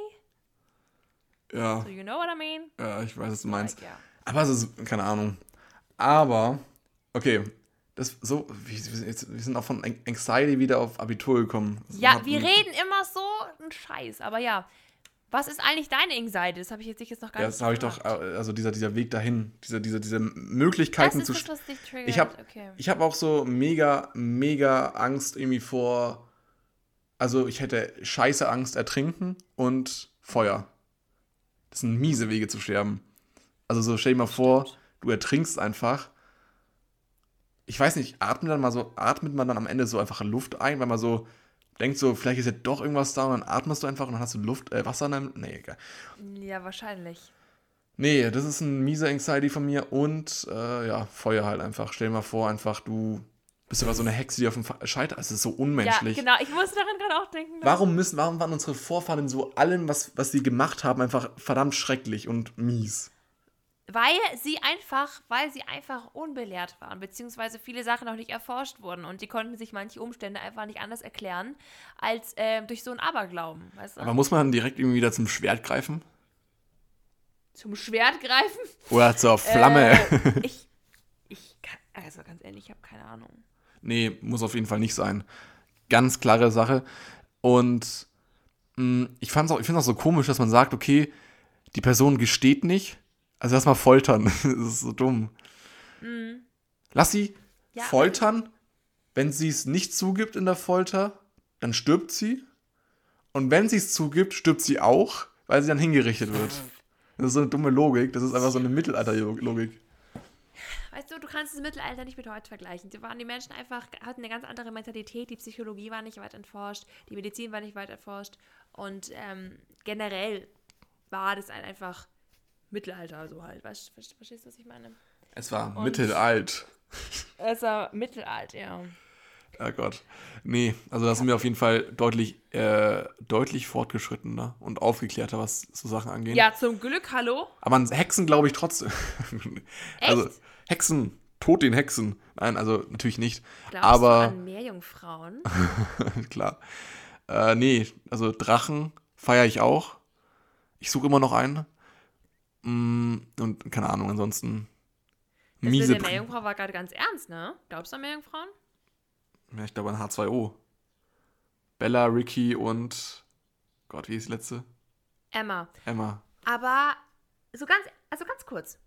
ja, So, you know what I mean? ja, ich weiß, was du meinst. Like, ja. Aber es ist, keine Ahnung. Aber, okay, das so, wir, sind auch von Anxiety wieder auf Abitur gekommen. Ja, wir reden immer so einen Scheiß, aber ja. Was ist eigentlich deine Anxiety? Das habe ich jetzt, ich jetzt noch gar Ja, nicht das habe ich doch, äh, also dieser, dieser Weg dahin, diese, diese, diese Möglichkeiten Das zu. ist das, sch- was dich triggert. Ich habe okay. ich hab auch so mega, mega Angst irgendwie vor. Also ich hätte scheiße Angst ertrinken und Feuer. Das sind miese Wege zu sterben. Also so stell dir mal vor, Stimmt. Du ertrinkst einfach. Ich weiß nicht, atmet dann mal so, atmet man dann am Ende so einfach Luft ein, weil man so denkt so, vielleicht ist ja doch irgendwas da und dann atmest du einfach und dann hast du Luft, äh, Wasser in deinem. Nee, egal. Ja, wahrscheinlich. Nee, das ist ein mieser Anxiety von mir und äh, ja, Feuer halt einfach. Stell dir mal vor, einfach du bist aber so eine Hexe, die auf dem Scheiter. Es ist so unmenschlich. Ja, genau. Ich muss daran gerade auch denken. Warum müssen, warum waren unsere Vorfahren in so allem, was, was sie gemacht haben, einfach verdammt schrecklich und mies? Weil sie einfach, weil sie einfach unbelehrt waren, beziehungsweise viele Sachen noch nicht erforscht wurden und die konnten sich manche Umstände einfach nicht anders erklären als ähm, durch so einen Aberglauben, weißt du? Aber muss man dann direkt irgendwie wieder zum Schwert greifen? Zum Schwert greifen? Oder zur Flamme? Äh, ich, ich, kann, also ganz ehrlich, ich habe keine Ahnung. Nee, muss auf jeden Fall nicht sein. Ganz klare Sache. Und mh, ich fand's auch, ich finde es auch so komisch, dass man sagt, okay, die Person gesteht nicht, also lass mal foltern. das ist so dumm. Lass sie Mhm. Ja. foltern. Wenn sie es nicht zugibt in der Folter, dann stirbt sie. Und wenn sie es zugibt, stirbt sie auch, weil sie dann hingerichtet wird. Das ist so eine dumme Logik. Das ist einfach so eine Mittelalter-Logik. Weißt du, du kannst das Mittelalter nicht mit heute vergleichen. Da waren die Menschen einfach, hatten eine ganz andere Mentalität, die Psychologie war nicht weit entforscht, die Medizin war nicht weit erforscht und ähm, generell war das einfach Mittelalter so halt. Weißt, ver- verstehst du, was ich meine? Es war Und- mittelalt. Es war Mittelalter, ja. Oh Gott. Nee, also da sind wir auf jeden Fall deutlich, äh, deutlich fortgeschrittener und aufgeklärter, was so Sachen angeht. Ja, zum Glück, hallo? Aber an Hexen glaube ich trotzdem. also? Hexen, tot den Hexen. Nein, also natürlich nicht. Glaubst Aber du an Meerjungfrauen? klar. Äh, nee, also Drachen feiere ich auch. Ich suche immer noch einen. Mm, und keine Ahnung, ansonsten Das miese. mit der Meerjungfrau war gerade ganz ernst, ne? Glaubst du an Meerjungfrauen? Ja, ich glaube an H2O. Bella, Ricky und Gott, wie ist die letzte? Emma. Emma. Aber so ganz, also ganz kurz.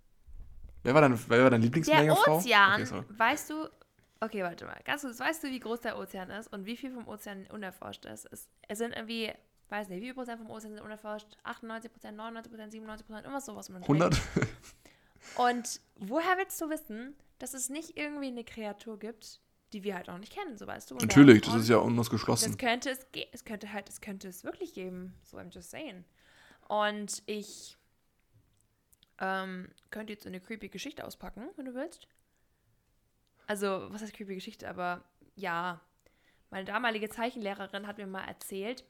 Wer war dein, wer war dein Der Lieblingsmeerjungfrau? Ozean, Okay, weißt du, okay, warte mal, ganz kurz, weißt du, wie groß der Ozean ist und wie viel vom Ozean unerforscht ist? Es, es sind irgendwie, weiß nicht, wie viel Prozent vom Ozean sind unerforscht? 98 Prozent, 99 Prozent, 97 Prozent, immer sowas. um den Dreh. 100? Und woher willst du wissen, dass es nicht irgendwie eine Kreatur gibt, die wir halt auch nicht kennen, so weißt du? Und Natürlich, das ist ja unausgeschlossen. das könnte es, es könnte halt, es könnte es wirklich geben. So, I'm just saying. Und ich ähm, könnte jetzt eine creepy Geschichte auspacken, wenn du willst. Also, was heißt creepy Geschichte? Aber ja, meine damalige Zeichenlehrerin hat mir mal erzählt,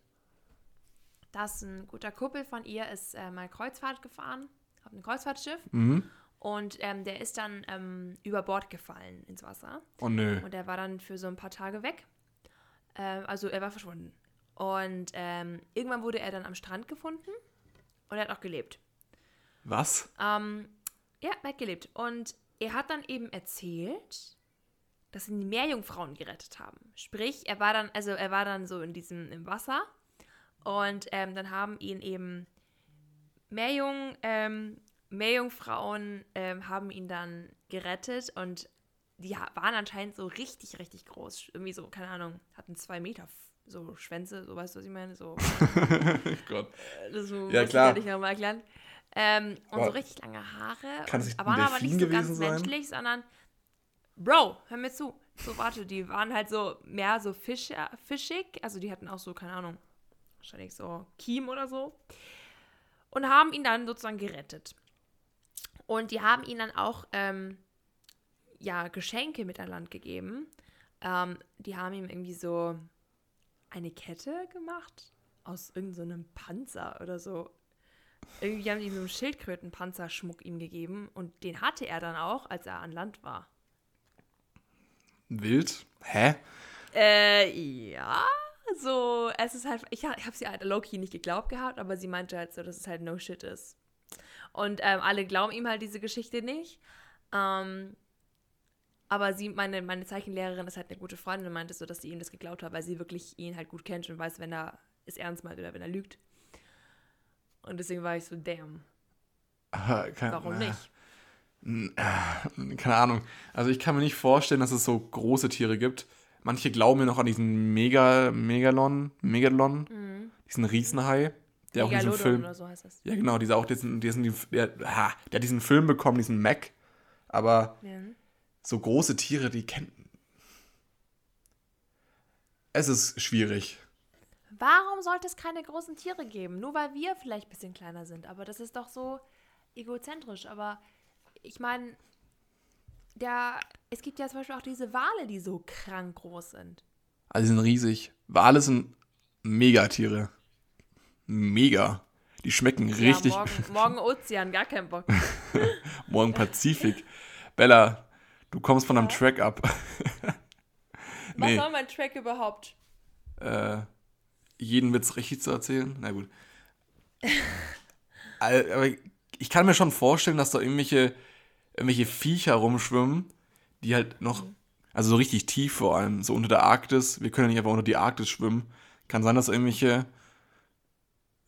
dass ein guter Kumpel von ihr ist äh, mal Kreuzfahrt gefahren, auf einem Kreuzfahrtschiff. Mhm. Und ähm, der ist dann ähm, über Bord gefallen ins Wasser. Oh nö. Und er war dann für so ein paar Tage weg. Ähm, also er war verschwunden. Und ähm, irgendwann wurde er dann am Strand gefunden und er hat auch gelebt. Was? Ähm, ja, er hat gelebt. Und er hat dann eben erzählt, dass ihn die Meerjungfrauen gerettet haben. Sprich, er war dann, also er war dann so in diesem im Wasser und ähm, dann haben ihn eben Meerjung, ähm, Meerjungfrauen ähm, haben ihn dann gerettet und die waren anscheinend so richtig, richtig groß. Irgendwie so, keine Ahnung, hatten zwei Meter so Schwänze, so weißt du, was ich meine? So, Oh Gott. das so Ja, klar. Ich nochmal erklären. Ähm, und so richtig lange Haare. kann es aber waren aber nicht so ganz sein? menschlich, sondern Bro, hör mir zu. So, warte, die waren halt so mehr so fisch, äh, fischig. Also die hatten auch so, keine Ahnung, wahrscheinlich so Kiem oder so. Und haben ihn dann sozusagen gerettet. Und die haben ihm dann auch ähm, ja, Geschenke mit an Land gegeben. Ähm, die haben ihm irgendwie so eine Kette gemacht aus irgendeinem Panzer oder so. Irgendwie haben die ihm so einen Schildkrötenpanzerschmuck ihm gegeben und den hatte er dann auch, als er an Land war. Wild? Hä? Äh, ja, so, es ist halt, ich, ich habe sie halt Loki nicht geglaubt gehabt, aber sie meinte halt so, dass es halt no shit ist. Und ähm, alle glauben ihm halt diese Geschichte nicht. Ähm, aber sie, meine, meine Zeichenlehrerin ist halt eine gute Freundin und meinte so, dass sie ihm das geglaubt hat, weil sie wirklich ihn halt gut kennt und weiß, wenn er es ernst meint oder wenn er lügt. Und deswegen war ich so, damn. Kein, Warum nicht? Äh, keine Ahnung. Also ich kann mir nicht vorstellen, dass es so große Tiere gibt. Manche glauben ja noch an diesen Mega, Megalon, Megalon, Mhm. diesen Riesenhai, der auch in diesem Megalodon Film. oder so heißt das. Ja, genau, dieser auch diesen, diesen, der, der hat diesen Film bekommen, diesen Mac. Aber Ja. so große Tiere, die kennen. Es ist schwierig. Warum sollte es keine großen Tiere geben? Nur weil wir vielleicht ein bisschen kleiner sind. Aber das ist doch so egozentrisch. Aber ich meine, der, es gibt ja zum Beispiel auch diese Wale, die so krank groß sind. Also die sind riesig. Wale sind Megatiere. Mega. Die schmecken richtig. Ja, morgen, morgen Ozean, gar kein Bock. Morgen Pazifik. Bella, du kommst von einem Track ab. Was Nee. soll mein Track überhaupt? äh, jeden Witz richtig zu erzählen? Na gut. Aber ich kann mir schon vorstellen, dass da irgendwelche, irgendwelche Viecher rumschwimmen, die halt noch, also so richtig tief vor allem, so unter der Arktis. Wir können ja nicht einfach unter die Arktis schwimmen. Kann sein, dass irgendwelche,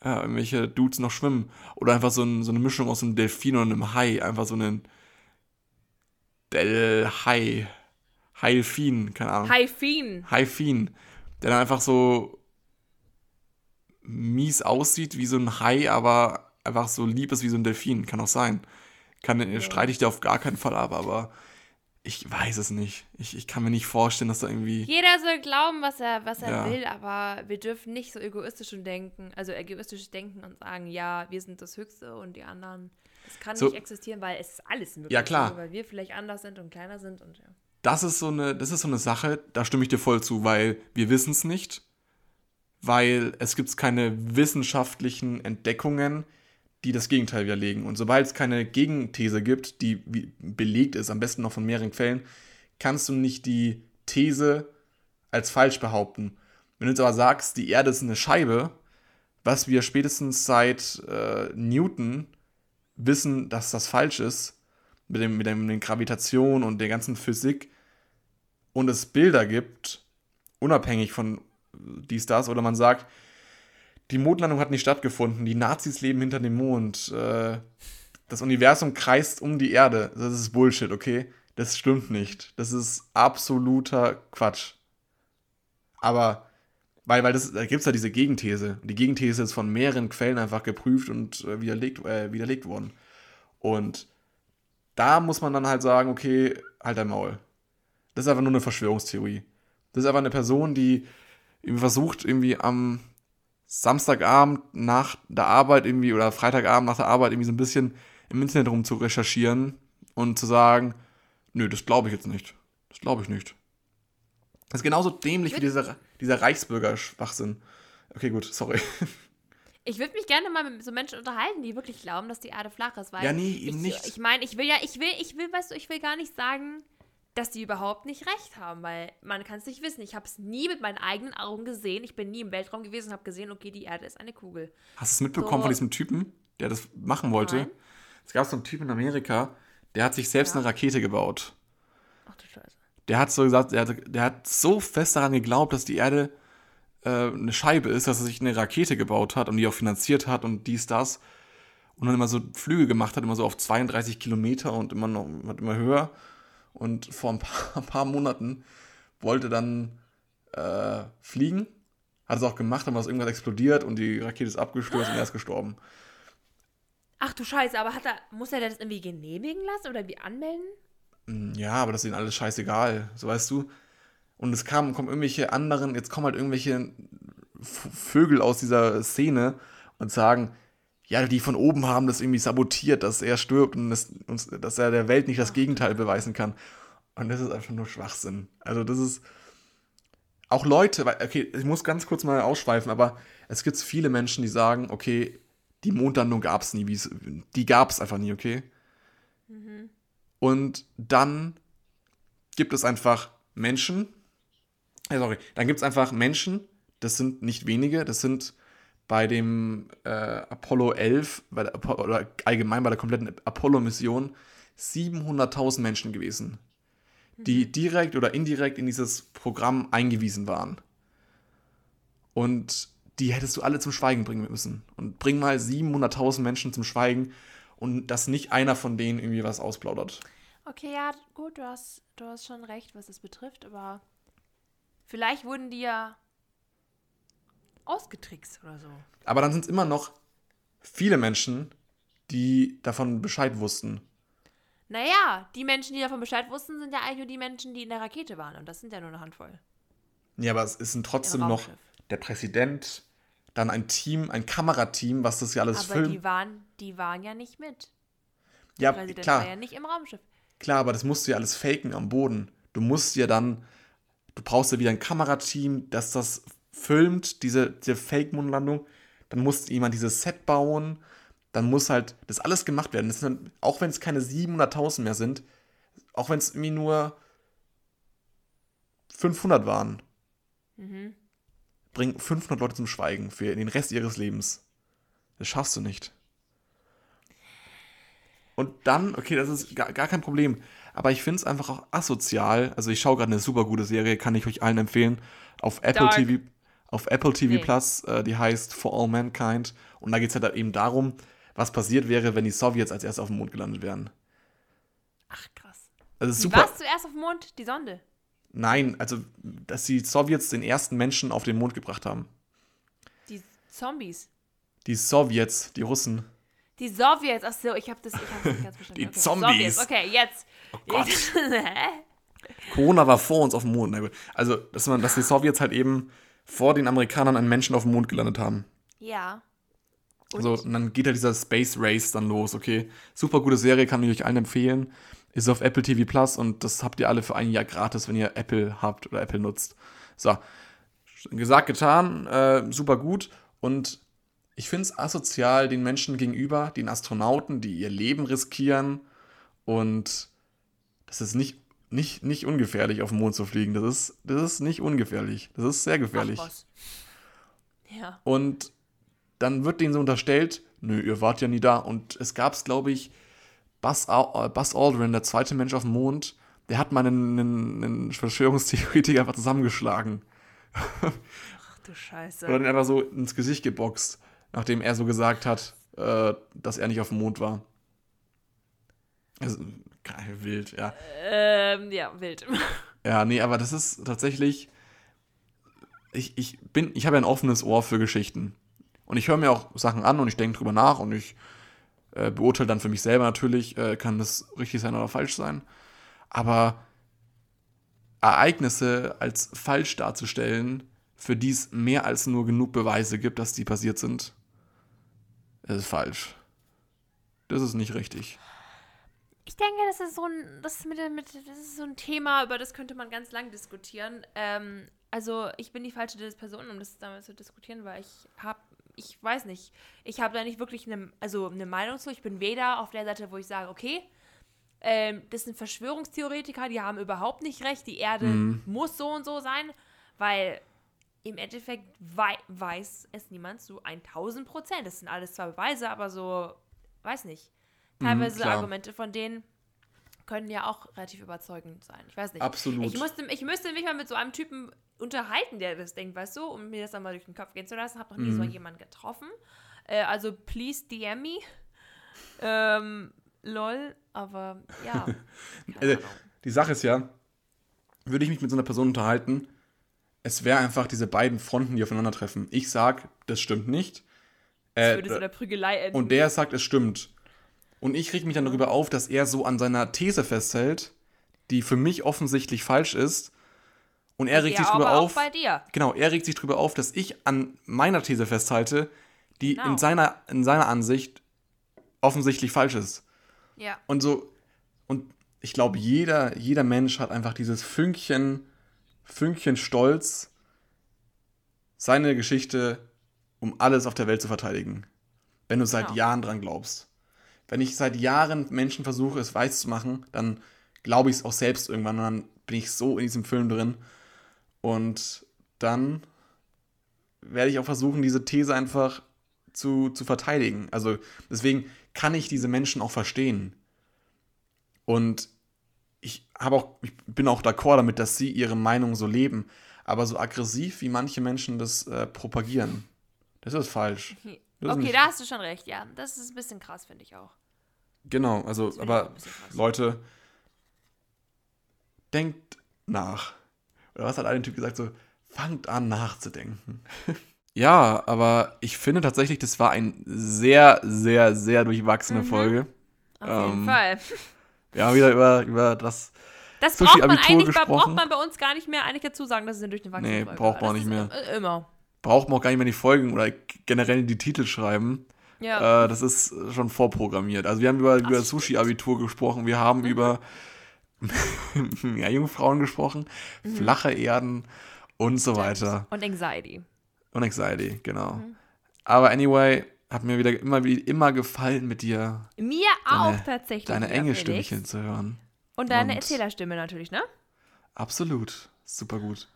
ja, irgendwelche Dudes noch schwimmen. Oder einfach so, ein, so eine Mischung aus einem Delfin und einem Hai. Einfach so einen Del-Hai. Haifin, keine Ahnung. Haifin. Haifin, der dann einfach so mies aussieht wie so ein Hai, aber einfach so lieb ist wie so ein Delfin. Kann auch sein. Kann, Streite ich dir auf gar keinen Fall ab, aber ich weiß es nicht. Ich, ich kann mir nicht vorstellen, dass da irgendwie. Jeder soll glauben, was er, was er Ja. will, aber wir dürfen nicht so egoistisch und denken, also egoistisch denken und sagen, ja, wir sind das Höchste und die anderen. Das kann So- nicht existieren, weil es ist alles möglich. Ja, klar. Weil wir vielleicht anders sind und kleiner sind und ja. Das ist so eine, das ist so eine Sache, da stimme ich dir voll zu, weil wir wissen es nicht, weil es gibt keine wissenschaftlichen Entdeckungen, die das Gegenteil widerlegen. Und sobald es keine Gegenthese gibt, die belegt ist, am besten noch von mehreren Quellen, kannst du nicht die These als falsch behaupten. Wenn du jetzt aber sagst, die Erde ist eine Scheibe, was wir spätestens seit äh, Newton wissen, dass das falsch ist, mit, dem, mit, dem, mit der Gravitation und der ganzen Physik, und es Bilder gibt, unabhängig von dies, das, oder man sagt, die Mondlandung hat nicht stattgefunden, die Nazis leben hinter dem Mond, äh, das Universum kreist um die Erde. Das ist Bullshit, okay? Das stimmt nicht. Das ist absoluter Quatsch. Aber, weil, weil das, da gibt es ja diese Gegenthese. Die Gegenthese ist von mehreren Quellen einfach geprüft und äh, widerlegt, äh, widerlegt worden. Und da muss man dann halt sagen, okay, halt dein Maul. Das ist einfach nur eine Verschwörungstheorie. Das ist einfach eine Person, die versucht, irgendwie am Samstagabend nach der Arbeit irgendwie oder Freitagabend nach der Arbeit irgendwie so ein bisschen im Internet rum zu recherchieren und zu sagen, nö, das glaube ich jetzt nicht. Das glaube ich nicht. Das ist genauso dämlich wie dieser, dieser Reichsbürger-Schwachsinn. Okay, gut, sorry. Ich würde mich gerne mal mit so Menschen unterhalten, die wirklich glauben, dass die Erde flach ist. Weil Ja, nee, eben ich, nicht. Ich meine, ich will ja, ich will, ich will, weißt du, ich will gar nicht sagen, dass die überhaupt nicht recht haben, weil man kann es nicht wissen. Ich habe es nie mit meinen eigenen Augen gesehen. Ich bin nie im Weltraum gewesen und habe gesehen, okay, die Erde ist eine Kugel. Hast du es mitbekommen So. von diesem Typen, der das machen wollte? Nein. Es gab so einen Typen in Amerika, der hat sich selbst Ja. eine Rakete gebaut. Ach du Scheiße. Der hat so gesagt, der hat, der hat so fest daran geglaubt, dass die Erde äh, eine Scheibe ist, dass er sich eine Rakete gebaut hat und die auch finanziert hat und dies, das. Und dann immer so Flüge gemacht hat, immer so auf 32 Kilometer und immer noch immer höher. Und vor ein paar, ein paar Monaten wollte dann äh, fliegen. Hat es auch gemacht, aber ist irgendwas explodiert und die Rakete ist abgestürzt und er ist gestorben. Ach du Scheiße, aber hat er, muss er das irgendwie genehmigen lassen oder wie anmelden? Mm, Ja, aber das ist ihnen alles scheißegal, so weißt du. Und es kam, kommen irgendwelche anderen, jetzt kommen halt irgendwelche Vögel aus dieser Szene und sagen, ja, die von oben haben das irgendwie sabotiert, dass er stirbt und das, uns, dass er der Welt nicht das Gegenteil beweisen kann. Und das ist einfach nur Schwachsinn. Also das ist auch Leute, okay, ich muss ganz kurz mal ausschweifen, aber es gibt viele Menschen, die sagen, okay, die Mondlandung gab es nie, die gab es einfach nie, okay? Und dann gibt es einfach Menschen, äh, sorry, dann gibt es einfach Menschen, das sind nicht wenige, das sind bei dem äh, Apollo 11, bei der Apo oder allgemein bei der kompletten Apollo-Mission 700.000 Menschen gewesen, die direkt oder indirekt in dieses Programm eingewiesen waren. Und die hättest du alle zum Schweigen bringen müssen. Und bring mal 700.000 Menschen zum Schweigen und dass nicht einer von denen irgendwie was ausplaudert. Okay, ja, gut, du hast, du hast schon recht, was das betrifft, aber vielleicht wurden die ja ausgetrickst oder so. Aber dann sind es immer noch viele Menschen, die davon Bescheid wussten. Naja, die Menschen, die davon Bescheid wussten, sind ja eigentlich nur die Menschen, die in der Rakete waren. Und das sind ja nur eine Handvoll. Ja, aber es ist trotzdem noch der Präsident, dann ein Team, ein Kamerateam, was das ja alles aber filmt. Aber die waren, die waren ja nicht mit. Der ja, Präsident klar. war ja nicht im Raumschiff. Klar, aber das musst du ja alles faken am Boden. Du musst ja dann, du brauchst ja wieder ein Kamerateam, das das filmt, diese, diese Fake-Mondlandung. Dann muss jemand dieses Set bauen. Dann muss halt das alles gemacht werden. Sind, auch wenn es keine 700.000 mehr sind, auch wenn es irgendwie nur 500 waren, mhm. bring 500 Leute zum Schweigen für den Rest ihres Lebens. Das schaffst du nicht. Und dann, okay, das ist gar, gar kein Problem. Aber ich finde es einfach auch asozial. Also ich schaue gerade eine super gute Serie, kann ich euch allen empfehlen. Auf Apple Dark. TV, auf Apple TV Nee. Plus, äh, die heißt For All Mankind. Und da geht es halt eben darum, was passiert wäre, wenn die Sowjets als erst auf dem Mond gelandet wären. Ach, krass. Also super. warst zuerst auf dem Mond? Die Sonde. Nein, also dass die Sowjets den ersten Menschen auf den Mond gebracht haben. Die Zombies. Die Sowjets, die Russen. Die Sowjets. Ach so, ich habe das, ich hab das nicht ganz verstanden. Die okay. Zombies. Sowjets. Okay, jetzt. Oh Gott. Corona war vor uns auf dem Mond. Also, dass, man, dass die Sowjets halt eben vor den Amerikanern einen Menschen auf dem Mond gelandet haben. Ja. Und? So, und dann geht halt dieser Space Race dann los, okay. Super gute Serie, kann ich euch allen empfehlen. Ist auf Apple TV Plus und das habt ihr alle für ein Jahr gratis, wenn ihr Apple habt oder Apple nutzt. So, gesagt, getan, äh, super gut. Und ich finde es asozial den Menschen gegenüber, den Astronauten, die ihr Leben riskieren. Und das ist nicht, nicht, nicht ungefährlich, auf den Mond zu fliegen. Das ist, das ist nicht ungefährlich. Das ist sehr gefährlich. Ach. Ja. Und dann wird denen so unterstellt, nö, ihr wart ja nie da. Und es gab es, glaube ich, Buzz, äh, Buzz Aldrin, der zweite Mensch auf dem Mond, der hat mal einen, einen, einen Verschwörungstheoretiker einfach zusammengeschlagen. Ach du Scheiße. Oder den einfach so ins Gesicht geboxt, nachdem er so gesagt hat, äh, dass er nicht auf dem Mond war. Also, geil, wild, ja. Ähm, ja, wild. Ja, nee, aber das ist tatsächlich. Ich, ich bin, ich habe ja ein offenes Ohr für Geschichten. Und ich höre mir auch Sachen an und ich denke drüber nach und ich äh, beurteile dann für mich selber natürlich, äh, kann das richtig sein oder falsch sein. Aber Ereignisse als falsch darzustellen, für die es mehr als nur genug Beweise gibt, dass die passiert sind, das ist falsch. Das ist nicht richtig. Ich denke, das ist so ein, das ist mit, mit, das ist so ein Thema, über das könnte man ganz lang diskutieren. Ähm, also ich bin die falsche Person, um das damit zu diskutieren, weil ich habe, ich weiß nicht, ich habe da nicht wirklich eine, also eine Meinung zu. Ich bin weder auf der Seite, wo ich sage, okay, ähm, das sind Verschwörungstheoretiker, die haben überhaupt nicht recht, die Erde muss so und so sein, weil im Endeffekt wei weiß es niemand zu 1000 Prozent. Das sind alles zwar Beweise, aber so, weiß nicht. Teilweise klar. Argumente von denen können ja auch relativ überzeugend sein. Ich weiß nicht. Absolut. Ich, musste, ich müsste mich mal mit so einem Typen unterhalten, der das denkt, weißt du, um mir das dann mal durch den Kopf gehen zu lassen. Hab noch nie Mhm. so jemanden getroffen. Äh, also, please DM me. Ähm, lol, aber ja. Also, die Sache ist ja, würde ich mich mit so einer Person unterhalten, es wäre einfach diese beiden Fronten, die aufeinandertreffen. Ich sag, das stimmt nicht. Das Äh, würde so in der Prügelei enden. und der sagt, es stimmt. Und ich reg mich dann darüber auf, dass er so an seiner These festhält, die für mich offensichtlich falsch ist. Und er regt ja, sich darüber auf. Genau, er regt sich darüber auf, dass ich an meiner These festhalte, die Genau. in, seiner, in seiner Ansicht offensichtlich falsch ist. Ja. Und so, und ich glaube, jeder, jeder Mensch hat einfach dieses Fünkchen, Fünkchen Stolz, seine Geschichte, um alles auf der Welt zu verteidigen. Wenn du seit Genau. Jahren dran glaubst. Wenn ich seit Jahren Menschen versuche, es weiß zu machen, dann glaube ich es auch selbst irgendwann und dann bin ich so in diesem Film drin. Und dann werde ich auch versuchen, diese These einfach zu, zu verteidigen. Also deswegen kann ich diese Menschen auch verstehen. Und ich habe auch, ich bin auch d'accord damit, dass sie ihre Meinung so leben. Aber so aggressiv, wie manche Menschen das äh, propagieren, Das ist falsch. Das ist okay, da hast du schon recht, ja. Das ist ein bisschen krass, finde ich auch. Genau, also, aber. Leute, denkt nach. Oder was hat ein Typ gesagt? So, fangt an nachzudenken. ja, aber ich finde tatsächlich, das war eine sehr, sehr, sehr durchwachsene Mhm. Folge. Auf jeden Ähm, Fall. Wir haben wieder über, über das. Das braucht man eigentlich braucht man bei uns gar nicht mehr eigentlich dazu sagen, dass es eine durchgewachsene Nee, Folge braucht war. man Das nicht ist mehr. i- Immer. Braucht man auch gar nicht mehr die Folgen oder generell die Titel schreiben. Ja. Äh, das ist schon vorprogrammiert. Also wir haben über, über. Sushi-Abitur gesprochen, wir haben Mhm. über ja, Jungfrauen gesprochen, Mhm. flache Erden und so weiter. Und Anxiety. Und Anxiety, genau. Mhm. Aber anyway, hat mir wieder immer, wie immer gefallen, mit dir Mir auch Deine- tatsächlich. deine enge. Stimmchen zu hören. Und deine Und- Erzählerstimme natürlich, ne? Absolut. Super gut.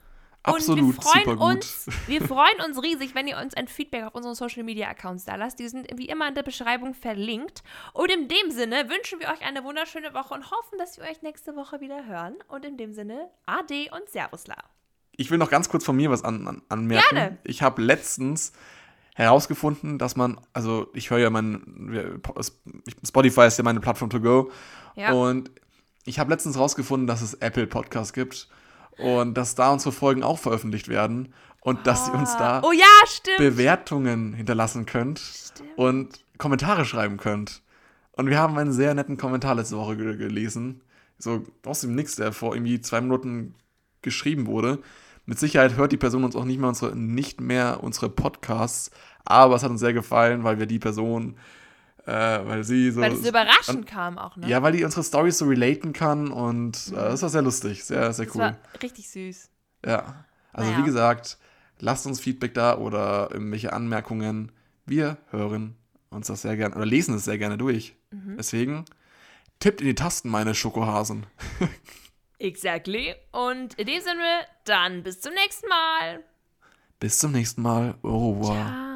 Und Absolut wir freuen super gut. uns, wir freuen uns riesig, wenn ihr uns ein Feedback auf unseren Social Media Accounts da lasst. Die sind wie immer in der Beschreibung verlinkt. Und in dem Sinne wünschen wir euch eine wunderschöne Woche und hoffen, dass wir euch nächste Woche wieder hören. Und in dem Sinne, Ade und Servusla. Ich will noch ganz kurz von mir was an, an, anmerken. Gerne. Ich habe letztens herausgefunden, dass man, also ich höre ja mein, Spotify ist ja meine Plattform to go. Ja. Und ich habe letztens herausgefunden, dass es Apple Podcasts gibt und dass da unsere Folgen auch veröffentlicht werden und dass ihr uns da Oh ja. Bewertungen hinterlassen könnt Stimmt. und Kommentare schreiben könnt. Und wir haben einen sehr netten Kommentar letzte Woche ge gelesen. So aus dem Nix, der vor irgendwie zwei Minuten geschrieben wurde. Mit Sicherheit hört die Person uns auch nicht mehr unsere, nicht mehr unsere Podcasts, aber es hat uns sehr gefallen, weil wir die Person, äh, weil sie so. Weil es so überraschend kam auch, ne? ja, weil die unsere Stories so relaten kann und äh, das war sehr lustig, sehr, sehr das cool. war richtig süß. Ja. Also Naja. wie gesagt, lasst uns Feedback da oder irgendwelche Anmerkungen. Wir hören uns das sehr gerne oder lesen es sehr gerne durch. Mhm. Deswegen tippt in die Tasten, meine Schokohasen. Exactly. Und in dem Sinne, dann bis zum nächsten Mal. Bis zum nächsten Mal. Au revoir. Ciao.